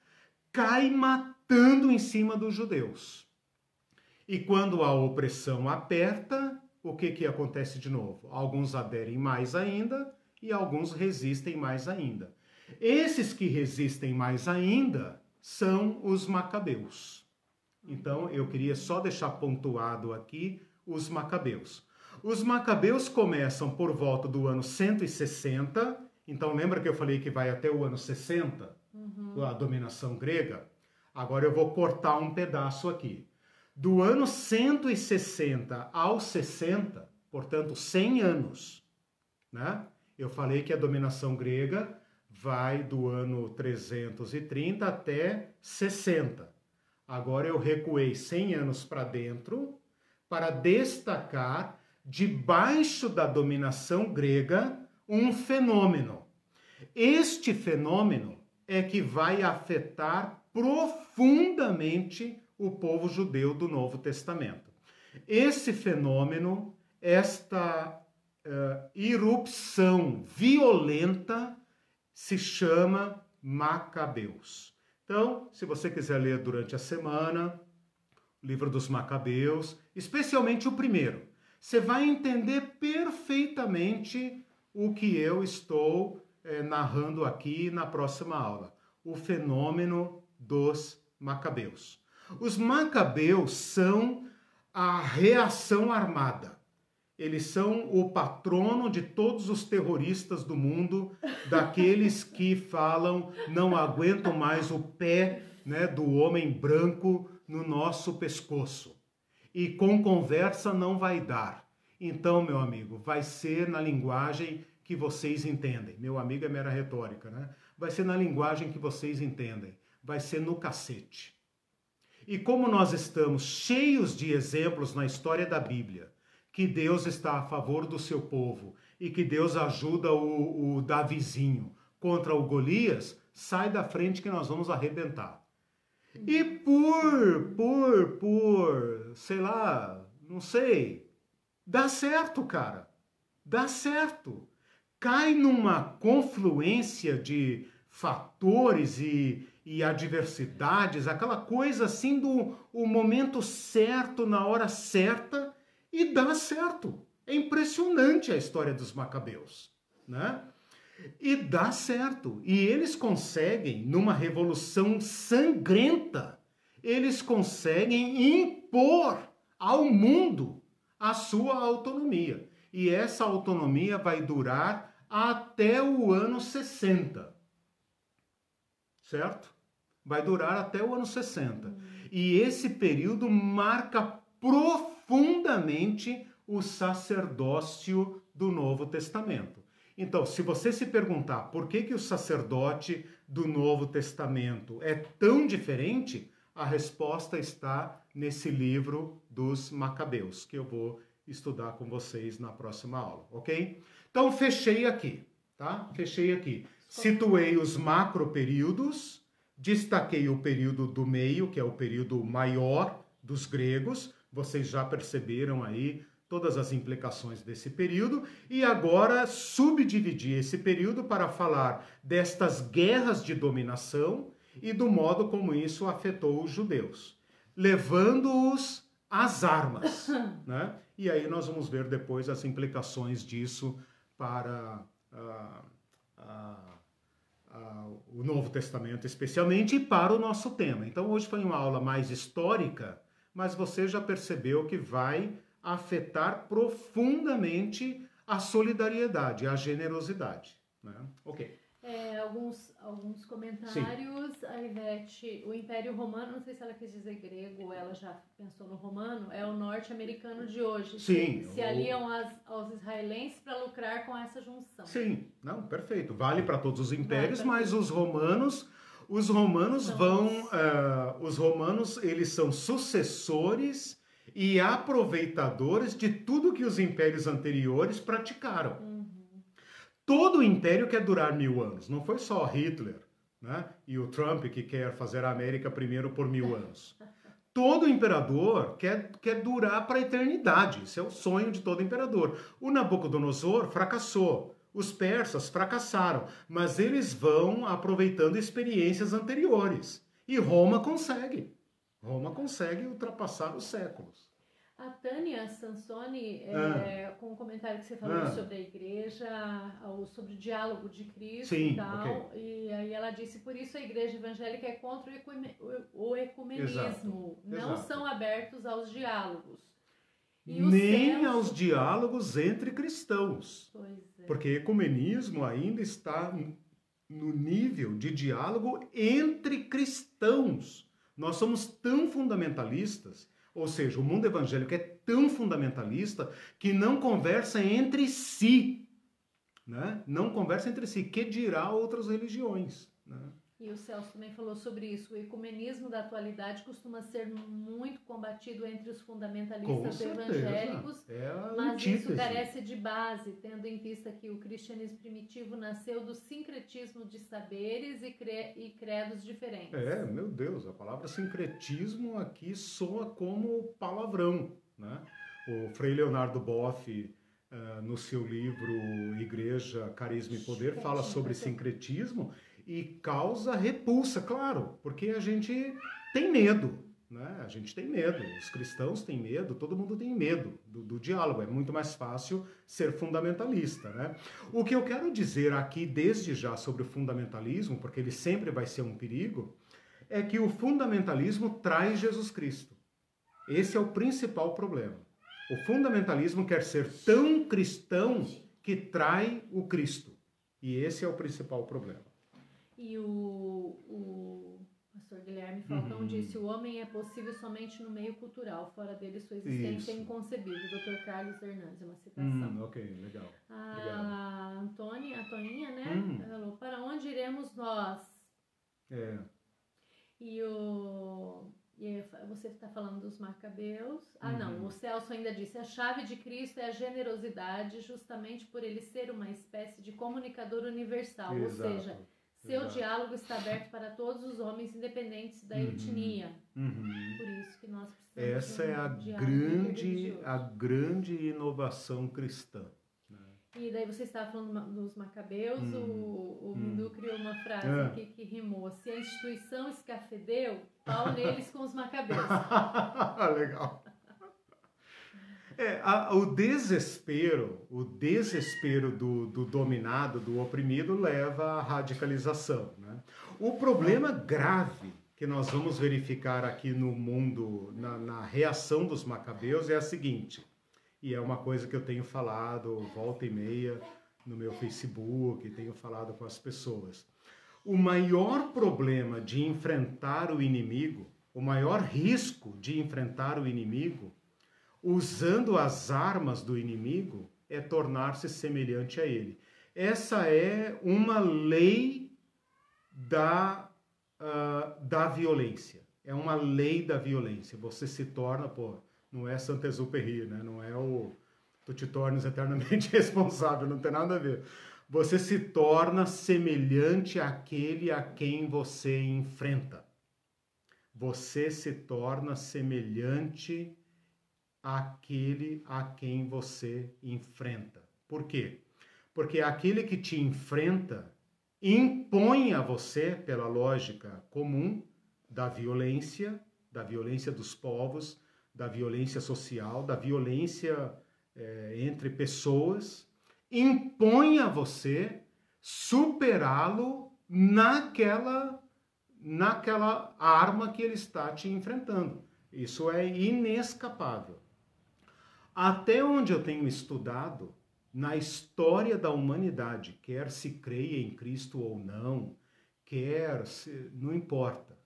cai matando em cima dos judeus. E quando a opressão aperta, o que, que acontece de novo? Alguns aderem mais ainda e alguns resistem mais ainda. Esses que resistem mais ainda são os macabeus. Então eu queria só deixar pontuado aqui os macabeus. Os macabeus começam por volta do ano 160. Então lembra que eu falei que vai até o ano 60, uhum. a dominação grega? Agora eu vou cortar um pedaço aqui. Do ano 160 ao 60, portanto 100 anos, né? Eu falei que a dominação grega vai do ano 330 até 60. Agora eu recuei 100 anos para dentro para destacar, debaixo da dominação grega, um fenômeno. Este fenômeno é que vai afetar profundamente o povo judeu do Novo Testamento. Esse fenômeno, esta uh, irrupção violenta se chama Macabeus. Então, se você quiser ler durante a semana, o livro dos Macabeus, especialmente o primeiro, você vai entender perfeitamente o que eu estou é, narrando aqui na próxima aula: o fenômeno dos Macabeus. Os Macabeus são a reação armada eles são o patrono de todos os terroristas do mundo, daqueles que falam não aguentam mais o pé né, do homem branco no nosso pescoço. E com conversa não vai dar. Então, meu amigo, vai ser na linguagem que vocês entendem. Meu amigo é mera retórica, né? Vai ser na linguagem que vocês entendem. Vai ser no cacete. E como nós estamos cheios de exemplos na história da Bíblia, que Deus está a favor do seu povo e que Deus ajuda o, o Davizinho contra o Golias, sai da frente que nós vamos arrebentar. E por, por, por, sei lá, não sei, dá certo, cara. Dá certo. Cai numa confluência de fatores e, e adversidades, aquela coisa assim do o momento certo, na hora certa, e dá certo. É impressionante a história dos macabeus, né? E dá certo. E eles conseguem, numa revolução sangrenta, eles conseguem impor ao mundo a sua autonomia. E essa autonomia vai durar até o ano 60. Certo? Vai durar até o ano 60. E esse período marca profundamente o sacerdócio do Novo Testamento. Então, se você se perguntar por que, que o sacerdote do Novo Testamento é tão diferente, a resposta está nesse livro dos Macabeus, que eu vou estudar com vocês na próxima aula, ok? Então, fechei aqui, tá? Fechei aqui. Situei os macro períodos, Destaquei o período do meio, que é o período maior dos gregos. Vocês já perceberam aí todas as implicações desse período e agora subdividi esse período para falar destas guerras de dominação e do modo como isso afetou os judeus, levando-os às armas, [COUGHS] né? E aí nós vamos ver depois as implicações disso para uh, uh, uh, o Novo Testamento, especialmente, e para o nosso tema. Então hoje foi uma aula mais histórica, mas você já percebeu que vai afetar profundamente a solidariedade, a generosidade. Né? Ok. É, alguns, alguns comentários. Sim. A Ivete, o Império Romano, não sei se ela quis dizer grego ou ela já pensou no romano, é o norte-americano de hoje. Sim. Se, se aliam as, aos israelenses para lucrar com essa junção. Sim, não, perfeito. Vale para todos os impérios, vale mas os romanos. Os romanos vão. Uh, os romanos, eles são sucessores e aproveitadores de tudo que os impérios anteriores praticaram. Uhum. Todo império quer durar mil anos, não foi só Hitler né? e o Trump que quer fazer a América primeiro por mil anos. Todo imperador quer, quer durar para a eternidade, isso é o sonho de todo imperador. O Nabucodonosor fracassou, os persas fracassaram, mas eles vão aproveitando experiências anteriores. E Roma consegue. Roma consegue ultrapassar os séculos. A Tânia Sansoni, é, ah. com o comentário que você falou ah. sobre a igreja, sobre o diálogo de Cristo Sim, e tal, okay. e aí ela disse, por isso a igreja evangélica é contra o ecumenismo, Exato. não Exato. são abertos aos diálogos. Nem aos diálogos entre cristãos. É. Porque ecumenismo ainda está no nível de diálogo entre cristãos. Nós somos tão fundamentalistas ou seja, o mundo evangélico é tão fundamentalista que não conversa entre si. Né? Não conversa entre si, que dirá outras religiões. Né? E o Celso também falou sobre isso. O ecumenismo da atualidade costuma ser muito combatido entre os fundamentalistas evangélicos, é mas antítese. isso carece de base, tendo em vista que o cristianismo primitivo nasceu do sincretismo de saberes e, cre e credos diferentes. É, meu Deus, a palavra sincretismo aqui soa como palavrão. Né? O Frei Leonardo Boff, uh, no seu livro Igreja, Carisma e Poder, fala sobre sincretismo e causa repulsa, claro, porque a gente tem medo, né? A gente tem medo, os cristãos têm medo, todo mundo tem medo do, do, diálogo. É muito mais fácil ser fundamentalista, né? O que eu quero dizer aqui desde já sobre o fundamentalismo, porque ele sempre vai ser um perigo, é que o fundamentalismo traz Jesus Cristo. Esse é o principal problema. O fundamentalismo quer ser tão cristão que trai o Cristo. E esse é o principal problema. E o, o pastor Guilherme Falcão uhum. disse: o homem é possível somente no meio cultural, fora dele sua existência Isso. é inconcebível. Dr. Carlos Hernandes, uma citação. Hum, ok, legal. A Antônia, a Toninha, né? Hum. Falou: para onde iremos nós? É. E o. E você está falando dos macabeus. Ah, uhum. não. O Celso ainda disse: a chave de Cristo é a generosidade, justamente por ele ser uma espécie de comunicador universal. Exato. Ou seja, seu Exato. diálogo está aberto para todos os homens, independentes da uhum. etnia. Uhum. Por isso que nós precisamos. Essa é a grande, a grande inovação cristã. Né? E daí você estava falando dos macabeus, uhum. o, o uhum. criou uma frase é. aqui que rimou: se a instituição escafedeu, pau neles com os macabeus. [LAUGHS] Legal. É, a, o desespero, o desespero do, do, dominado, do oprimido, leva à radicalização. Né? O problema grave que nós vamos verificar aqui no mundo, na, na reação dos macabeus, é a seguinte, e é uma coisa que eu tenho falado volta e meia no meu Facebook, tenho falado com as pessoas. O maior problema de enfrentar o inimigo, o maior risco de enfrentar o inimigo usando as armas do inimigo, é tornar-se semelhante a ele. Essa é uma lei da, uh, da violência. É uma lei da violência. Você se torna, pô, não é Saint-Exupéry, né? Não é o tu te tornes eternamente [LAUGHS] responsável, não tem nada a ver. você se torna semelhante àquele a quem você enfrenta. Você se torna semelhante àquele a quem você enfrenta. Por quê? Porque aquele que te enfrenta impõe a você, pela lógica comum da violência, da violência dos povos, da violência social, da violência é, entre pessoas, impõe a você superá-lo naquela naquela arma que ele está te enfrentando. Isso é inescapável. Até onde eu tenho estudado, na história da humanidade, quer se creia em Cristo ou não, quer se, não importa.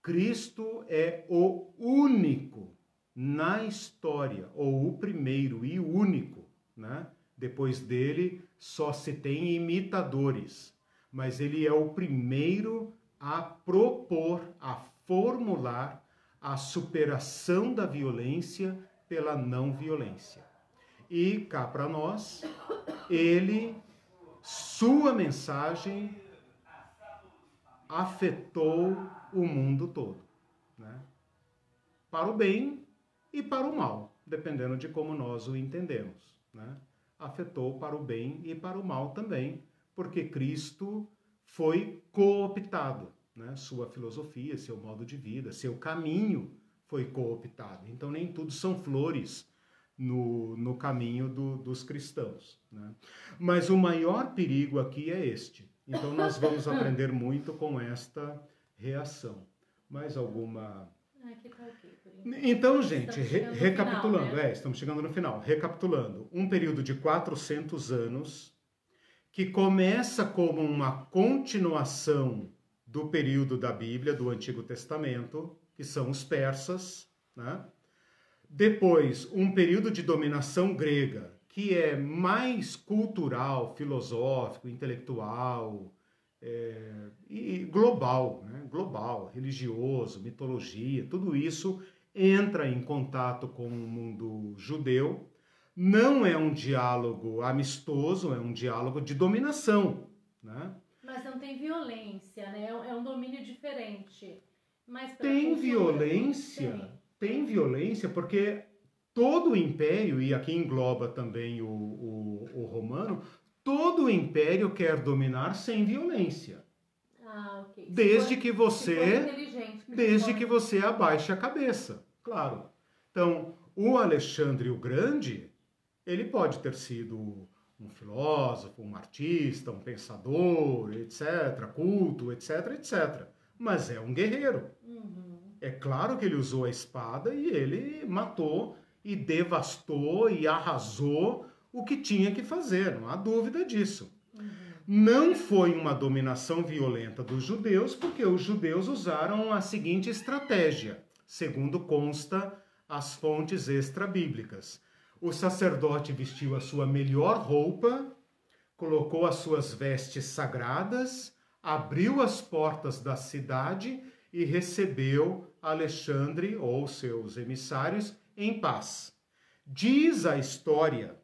Cristo é o único na história, ou o primeiro e único, né? Depois dele só se tem imitadores, mas ele é o primeiro a propor, a formular a superação da violência pela não violência. E cá para nós, ele, sua mensagem afetou o mundo todo, né? Para o bem e para o mal, dependendo de como nós o entendemos. Né? Afetou para o bem e para o mal também, porque Cristo foi cooptado. Né? Sua filosofia, seu modo de vida, seu caminho foi cooptado. Então, nem tudo são flores no, no caminho do, dos cristãos. Né? Mas o maior perigo aqui é este. Então, nós vamos [LAUGHS] aprender muito com esta reação. Mais alguma Tá então, gente, re recapitulando, final, né? é, estamos chegando no final. Recapitulando, um período de 400 anos que começa como uma continuação do período da Bíblia, do Antigo Testamento, que são os persas, né? Depois, um período de dominação grega, que é mais cultural, filosófico, intelectual, é, e global, né? global, religioso, mitologia, tudo isso entra em contato com o mundo judeu. Não é um diálogo amistoso, é um diálogo de dominação. Né? Mas não tem violência, né? É um domínio diferente. Tem violência, tem. tem. violência, porque todo o império, e aqui engloba também o, o, o romano, todo o império quer dominar sem violência. Ah, okay. Desde for, que você desde que você abaixe a cabeça, claro. Então, o Alexandre o Grande, ele pode ter sido um filósofo, um artista, um pensador, etc, culto, etc, etc, mas é um guerreiro. Uhum. É claro que ele usou a espada e ele matou e devastou e arrasou o que tinha que fazer, não há dúvida disso. Uhum. Não foi uma dominação violenta dos judeus, porque os judeus usaram a seguinte estratégia, segundo consta as fontes extra-bíblicas. O sacerdote vestiu a sua melhor roupa, colocou as suas vestes sagradas, abriu as portas da cidade e recebeu Alexandre ou seus emissários em paz. Diz a história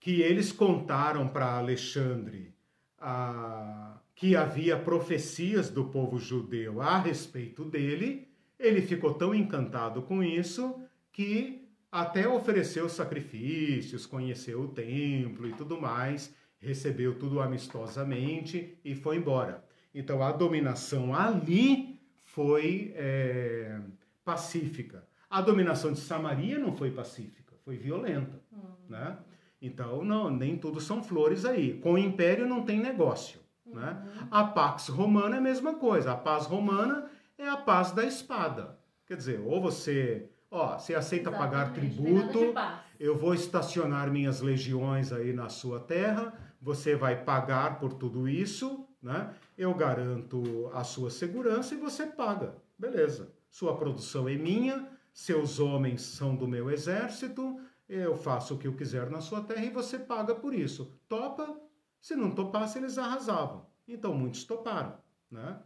que eles contaram para Alexandre ah, que havia profecias do povo judeu a respeito dele, ele ficou tão encantado com isso que até ofereceu sacrifícios, conheceu o templo e tudo mais, recebeu tudo amistosamente e foi embora. Então a dominação ali foi é, pacífica. A dominação de Samaria não foi pacífica, foi violenta, hum. né? Então, não, nem tudo são flores aí. Com o império não tem negócio. Uhum. Né? A Pax Romana é a mesma coisa. A paz romana é a paz da espada. Quer dizer, ou você, ó, você aceita Exatamente. pagar tributo, eu vou estacionar minhas legiões aí na sua terra, você vai pagar por tudo isso, né? Eu garanto a sua segurança e você paga. Beleza. Sua produção é minha, seus homens são do meu exército, eu faço o que eu quiser na sua terra e você paga por isso. Topa? Se não topasse, eles arrasavam. Então muitos toparam. Né?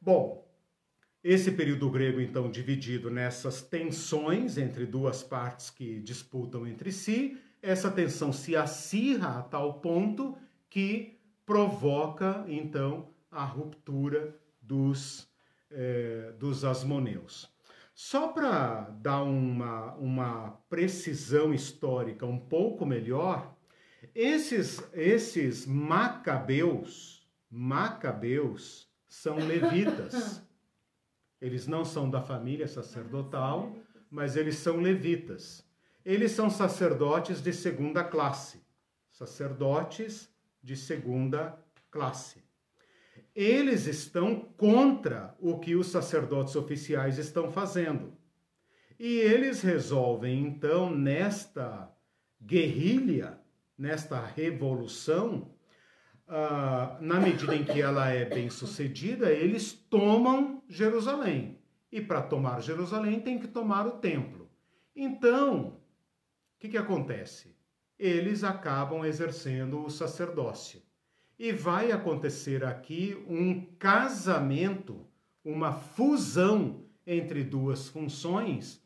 Bom, esse período grego, então, dividido nessas tensões entre duas partes que disputam entre si, essa tensão se acirra a tal ponto que provoca então a ruptura dos, eh, dos asmoneus. Só para dar uma, uma precisão histórica um pouco melhor, esses, esses macabeus, macabeus são levitas. [LAUGHS] Eles não são da família sacerdotal, mas eles são levitas. Eles são sacerdotes de segunda classe. Sacerdotes de segunda classe. Eles estão contra o que os sacerdotes oficiais estão fazendo. E eles resolvem, então, nesta guerrilha, nesta revolução, ah, na medida em que ela é bem sucedida, eles tomam Jerusalém. E para tomar Jerusalém tem que tomar o templo. Então, que, que acontece? Eles acabam exercendo o sacerdócio. E vai acontecer aqui um casamento, uma fusão entre duas funções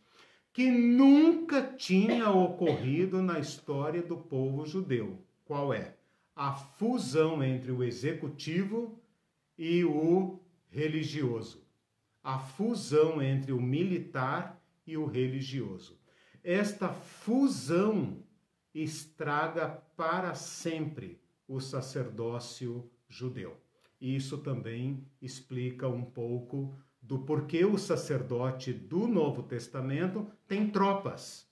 que nunca tinha ocorrido na história do povo judeu. Qual é? a fusão entre o executivo e o religioso, a fusão entre o militar e o religioso. Esta fusão estraga para sempre o sacerdócio judeu. Isso também explica um pouco do porquê o sacerdote do Novo Testamento tem tropas.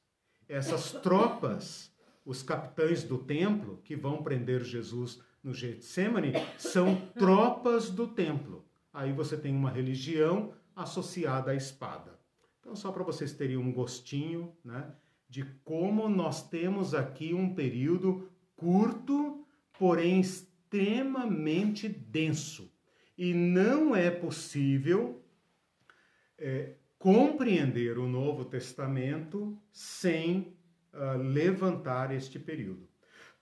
Essas tropas os capitães do templo que vão prender Jesus no Getsemane são tropas do templo. Aí você tem uma religião associada à espada. Então, só para vocês terem um gostinho, né, de como nós temos aqui um período curto, porém extremamente denso. E não é possível é, compreender o Novo Testamento sem uh, levantar este período.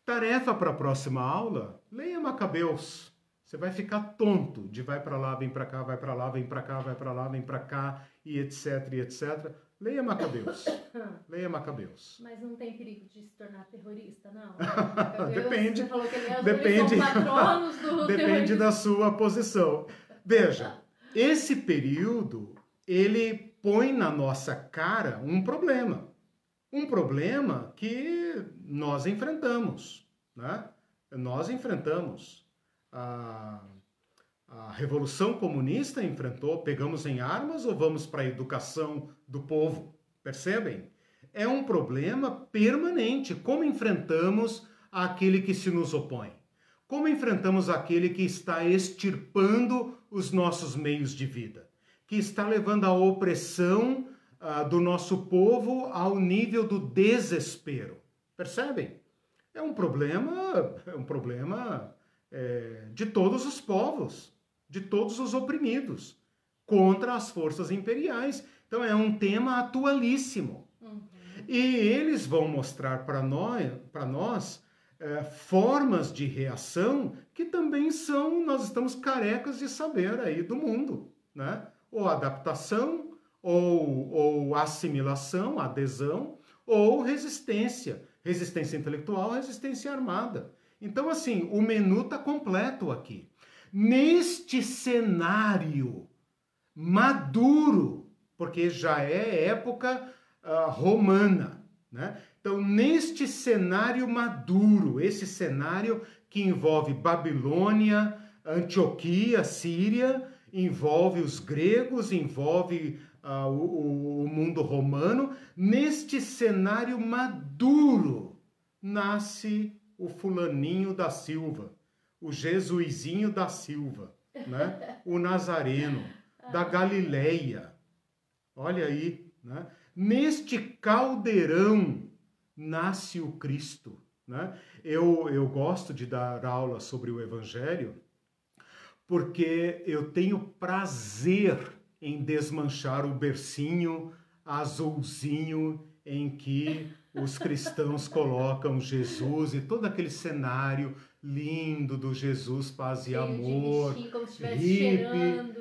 Tarefa para a próxima aula: leia Macabeus. Você vai ficar tonto de vai para lá, vem para cá, vai para lá, vem para cá, vai para lá, vem para cá e etc e etc. Leia Macabeus. [LAUGHS] Leia Macabeus. Mas não tem perigo de se tornar terrorista, não? [LAUGHS] depende. Você falou que aliás, depende. patronos do [LAUGHS] Depende da sua posição. Veja, esse período ele põe na nossa cara um problema um problema que nós enfrentamos. Né? Nós enfrentamos. A, a Revolução Comunista enfrentou, pegamos em armas ou vamos para a educação do povo? Percebem? É um problema permanente. Como enfrentamos aquele que se nos opõe? Como enfrentamos aquele que está extirpando os nossos meios de vida? Que está levando a opressão uh, do nosso povo ao nível do desespero. Percebem? É um problema, é um problema é, de todos os povos, de todos os oprimidos, contra as forças imperiais. Então é um tema atualíssimo. Uhum. E eles vão mostrar para nós, para nós é, formas de reação que também são, nós estamos carecas de saber aí do mundo, né? Ou adaptação, ou, ou assimilação, adesão, ou resistência, resistência intelectual, resistência armada. Então, assim, o menu está completo aqui. Neste cenário maduro, porque já é época uh, romana, né? Então, neste cenário maduro, esse cenário que envolve Babilônia, Antioquia, Síria, envolve os gregos, envolve uh, o, o mundo romano, neste cenário maduro nasce o fulaninho da Silva, o jesuizinho da Silva, né? o nazareno da Galileia. Olha aí, né? neste caldeirão nasce o Cristo. Né? Eu, eu gosto de dar aula sobre o Evangelho porque eu tenho prazer em desmanchar o bercinho azulzinho em que os cristãos colocam Jesus e todo aquele cenário lindo do Jesus paz e amor, hippie,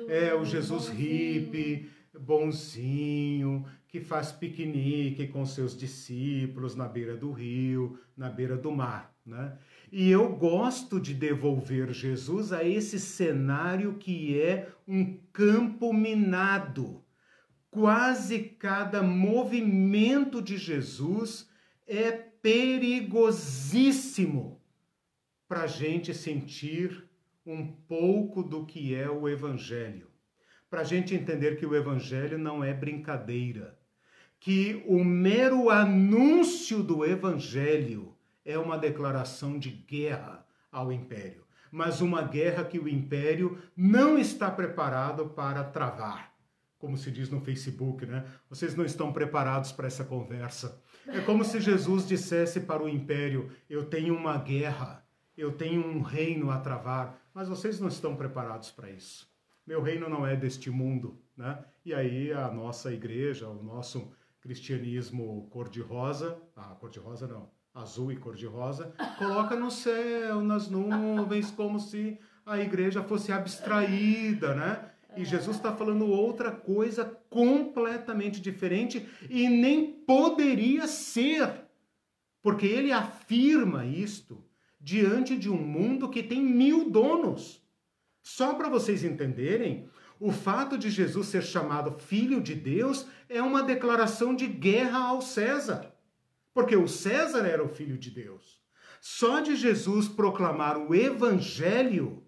é o Jesus bonzinho. hippie, bonzinho, que faz piquenique com seus discípulos na beira do rio, na beira do mar. Né? E eu gosto de devolver Jesus a esse cenário que é um campo minado. Quase cada movimento de Jesus é perigosíssimo para a gente sentir um pouco do que é o Evangelho. Para a gente entender que o Evangelho não é brincadeira. Que o mero anúncio do Evangelho é uma declaração de guerra ao império, mas uma guerra que o império não está preparado para travar. Como se diz no Facebook, né? Vocês não estão preparados para essa conversa. É como se Jesus dissesse para o império: Eu tenho uma guerra, eu tenho um reino a travar, mas vocês não estão preparados para isso. Meu reino não é deste mundo, né? E aí a nossa igreja, o nosso cristianismo cor-de-rosa, ah, cor-de-rosa não, azul e cor-de-rosa, coloca no céu, nas nuvens, como se a igreja fosse abstraída, né? E Jesus está falando outra coisa completamente diferente e nem poderia ser, porque ele afirma isto diante de um mundo que tem mil donos. Só para vocês entenderem, o fato de Jesus ser chamado Filho de Deus é uma declaração de guerra ao César, porque o César era o Filho de Deus. Só de Jesus proclamar o Evangelho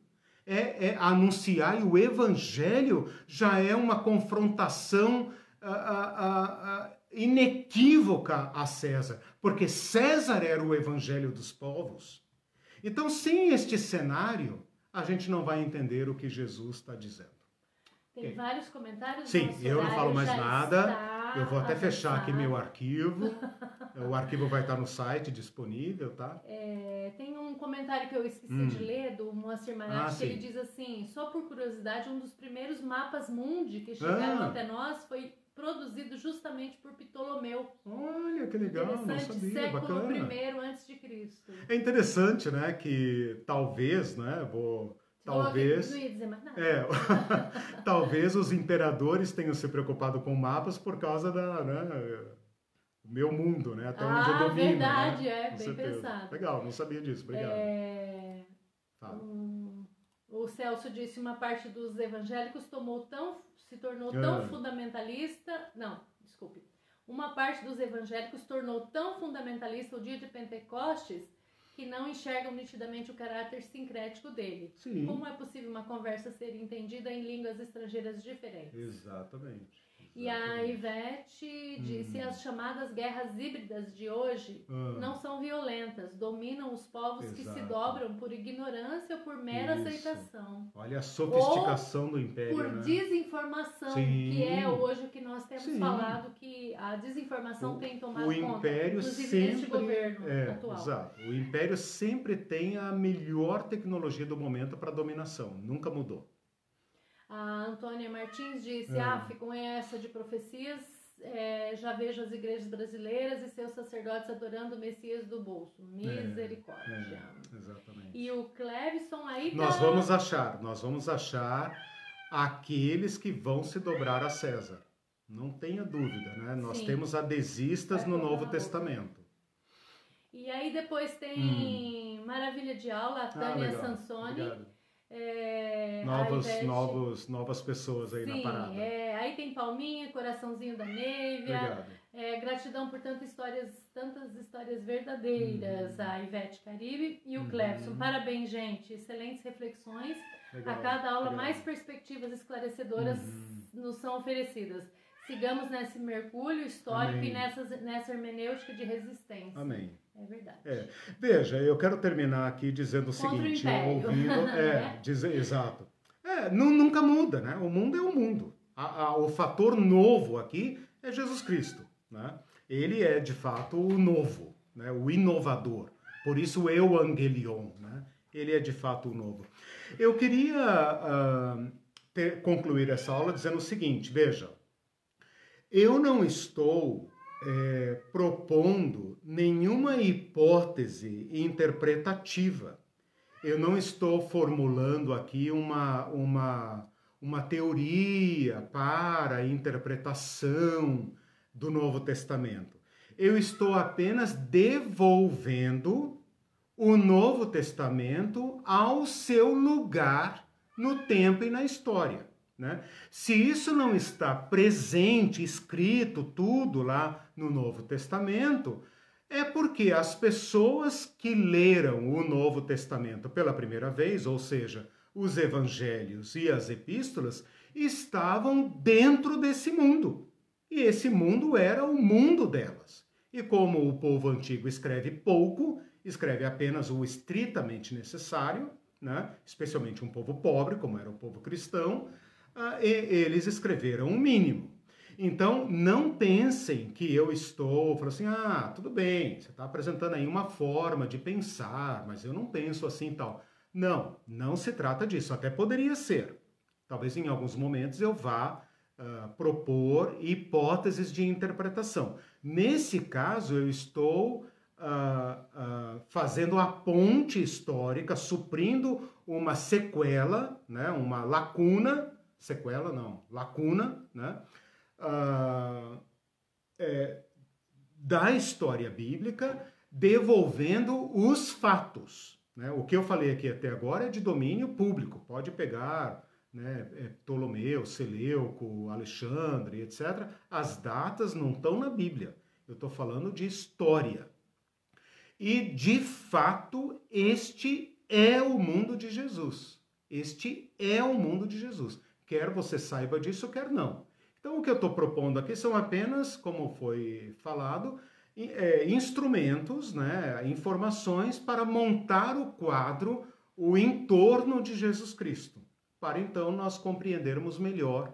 é, é anunciar o evangelho já é uma confrontação a, a, a, inequívoca a César, porque César era o evangelho dos povos. Então, sem este cenário, a gente não vai entender o que Jesus está dizendo. Tem okay. vários comentários. Sim, eu não falo mais nada. Eu vou até fechar aqui meu arquivo. [LAUGHS] o arquivo vai estar no site disponível, tá? É, tem um comentário que eu esqueci hum. de ler do Moacir Manati, ah, que ele diz assim: só por curiosidade, um dos primeiros mapas mundi que chegaram ah. até nós foi produzido justamente por Ptolomeu. Olha que legal, não sabia, século bacana. I antes de Cristo. É interessante, né, que talvez, né, vou Talvez. Não ia dizer mais nada. É, [LAUGHS] talvez os imperadores tenham se preocupado com mapas por causa da. Né, meu mundo, né? Até ah, onde eu domino. verdade, né? é, com bem certeza. pensado. Legal, não sabia disso, obrigado. É... O Celso disse uma parte dos evangélicos tomou tão, se tornou tão ah. fundamentalista. Não, desculpe. Uma parte dos evangélicos tornou tão fundamentalista o dia de Pentecostes que não enxergam nitidamente o caráter sincrético dele. Sim. Como é possível uma conversa ser entendida em línguas estrangeiras diferentes? Exatamente. E a Ivete disse: hum. as chamadas guerras híbridas de hoje ah. não são violentas, dominam os povos Exato. que se dobram por ignorância ou por mera Isso. aceitação. Olha a sofisticação ou do império. Por né? desinformação, Sim. que é hoje o que nós temos Sim. falado, que a desinformação o, tem tomado o império conta, sempre, governo é, atual. Exato. O império sempre tem a melhor tecnologia do momento para dominação, nunca mudou. A Antônia Martins disse: Ah, com essa de profecias, é, já vejo as igrejas brasileiras e seus sacerdotes adorando o Messias do bolso. Misericórdia. É, é, exatamente. E o Clevison aí tá... Nós vamos achar, nós vamos achar aqueles que vão se dobrar a César. Não tenha dúvida, né? Nós Sim. temos adesistas no Novo Testamento. E aí depois tem hum. Maravilha de Aula, a ah, Tânia ah, Sansoni. Obrigado é, novos, Ivete... novos, novas pessoas aí Sim, na parada. É, aí tem Palminha, Coraçãozinho da Neiva. É, gratidão por tantas histórias, tantas histórias verdadeiras. Uhum. A Ivete Caribe e o uhum. Clebson. Parabéns, gente. Excelentes reflexões. Legal. A cada aula, Legal. mais perspectivas esclarecedoras uhum. nos são oferecidas. Sigamos nesse mergulho histórico Amém. e nessa, nessa hermenêutica de resistência. Amém. É verdade. É. Veja, eu quero terminar aqui dizendo o Contra seguinte, o ouvindo, [LAUGHS] é, dizer, exato. É, nunca muda, né? O mundo é o mundo. A, a, o fator novo aqui é Jesus Cristo, né? Ele é de fato o novo, né? O inovador. Por isso o evangelion, né? Ele é de fato o novo. Eu queria uh, ter, concluir essa aula dizendo o seguinte, veja, eu não estou é, propondo nenhuma hipótese interpretativa. Eu não estou formulando aqui uma, uma, uma teoria para interpretação do Novo Testamento. Eu estou apenas devolvendo o Novo Testamento ao seu lugar no tempo e na história. Né? Se isso não está presente, escrito, tudo lá no Novo Testamento, é porque as pessoas que leram o Novo Testamento pela primeira vez, ou seja, os evangelhos e as epístolas, estavam dentro desse mundo. E esse mundo era o mundo delas. E como o povo antigo escreve pouco, escreve apenas o estritamente necessário, né? especialmente um povo pobre, como era o povo cristão, uh, eles escreveram o mínimo. Então, não pensem que eu estou falando assim, ah, tudo bem, você está apresentando aí uma forma de pensar, mas eu não penso assim e tal. Não, não se trata disso. Até poderia ser. Talvez em alguns momentos eu vá uh, propor hipóteses de interpretação. Nesse caso, eu estou uh, uh, fazendo a ponte histórica, suprindo uma sequela, né, uma lacuna, sequela não, lacuna, né, é, da história bíblica, devolvendo os fatos. Né? O que eu falei aqui até agora é de domínio público, pode pegar né, é, Ptolomeu, Seleuco, Alexandre, etc. As datas não estão na Bíblia. Eu estou falando de história. E, de fato, este é o mundo de Jesus. Este é o mundo de Jesus. Quer você saiba disso, quer não. Então, o que eu estou propondo aqui são apenas, como foi falado, é, instrumentos, né, informações para montar o quadro, o entorno de Jesus Cristo para então nós compreendermos melhor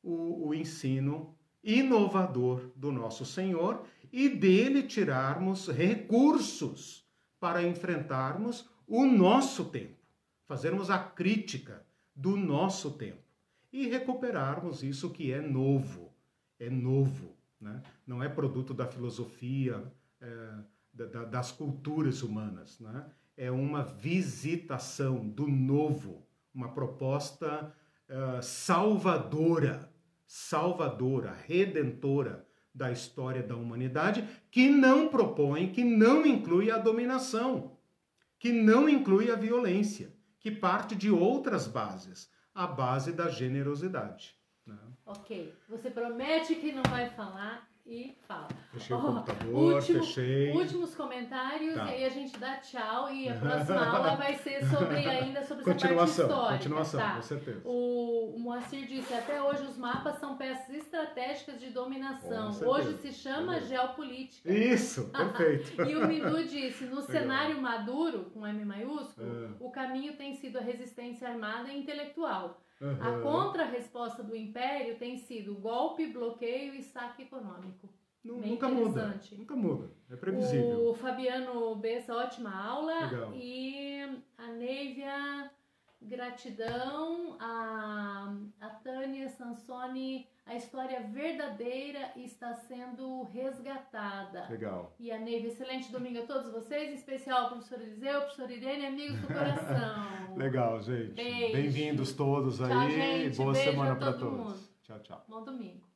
o, o ensino inovador do nosso Senhor e dele tirarmos recursos para enfrentarmos o nosso tempo, fazermos a crítica do nosso tempo e recuperarmos isso que é novo, é novo, né? não é produto da filosofia, é, da, das culturas humanas, né? é uma visitação do novo uma proposta uh, salvadora, salvadora, redentora da história da humanidade, que não propõe, que não inclui a dominação, que não inclui a violência, que parte de outras bases, a base da generosidade. Né? Ok, você promete que não vai falar e fala. Fechei oh, o computador, último, fechei. Últimos comentários tá. e aí a gente dá tchau e a [LAUGHS] próxima aula vai ser sobre ainda sobre continuação, essa parte histórica. Continuação, tá? com certeza. O, o Moacir disse, até hoje os mapas são peças estratégicas de dominação. Hoje se chama geopolítica. Isso, [LAUGHS] perfeito. e o Midu disse, no Legal. cenário maduro, com M maiúsculo, é. o caminho tem sido a resistência armada e intelectual. Uhum. A contra-resposta do Império tem sido golpe, bloqueio e saque econômico. nunca muda. Nunca muda. É previsível. O Fabiano Bessa, ótima aula. Legal. E a Neivia, gratidão. A, a Tânia Sansoni, a história verdadeira está sendo resgatada. Legal. E a Neiva, excelente domingo a todos vocês, em especial ao professor Eliseu, professor Irene, amigos do coração. [LAUGHS] Legal, gente. Bem-vindos todos aí. Tchau, gente. Boa Beijo semana para todos. Mundo. Tchau, tchau. Bom domingo.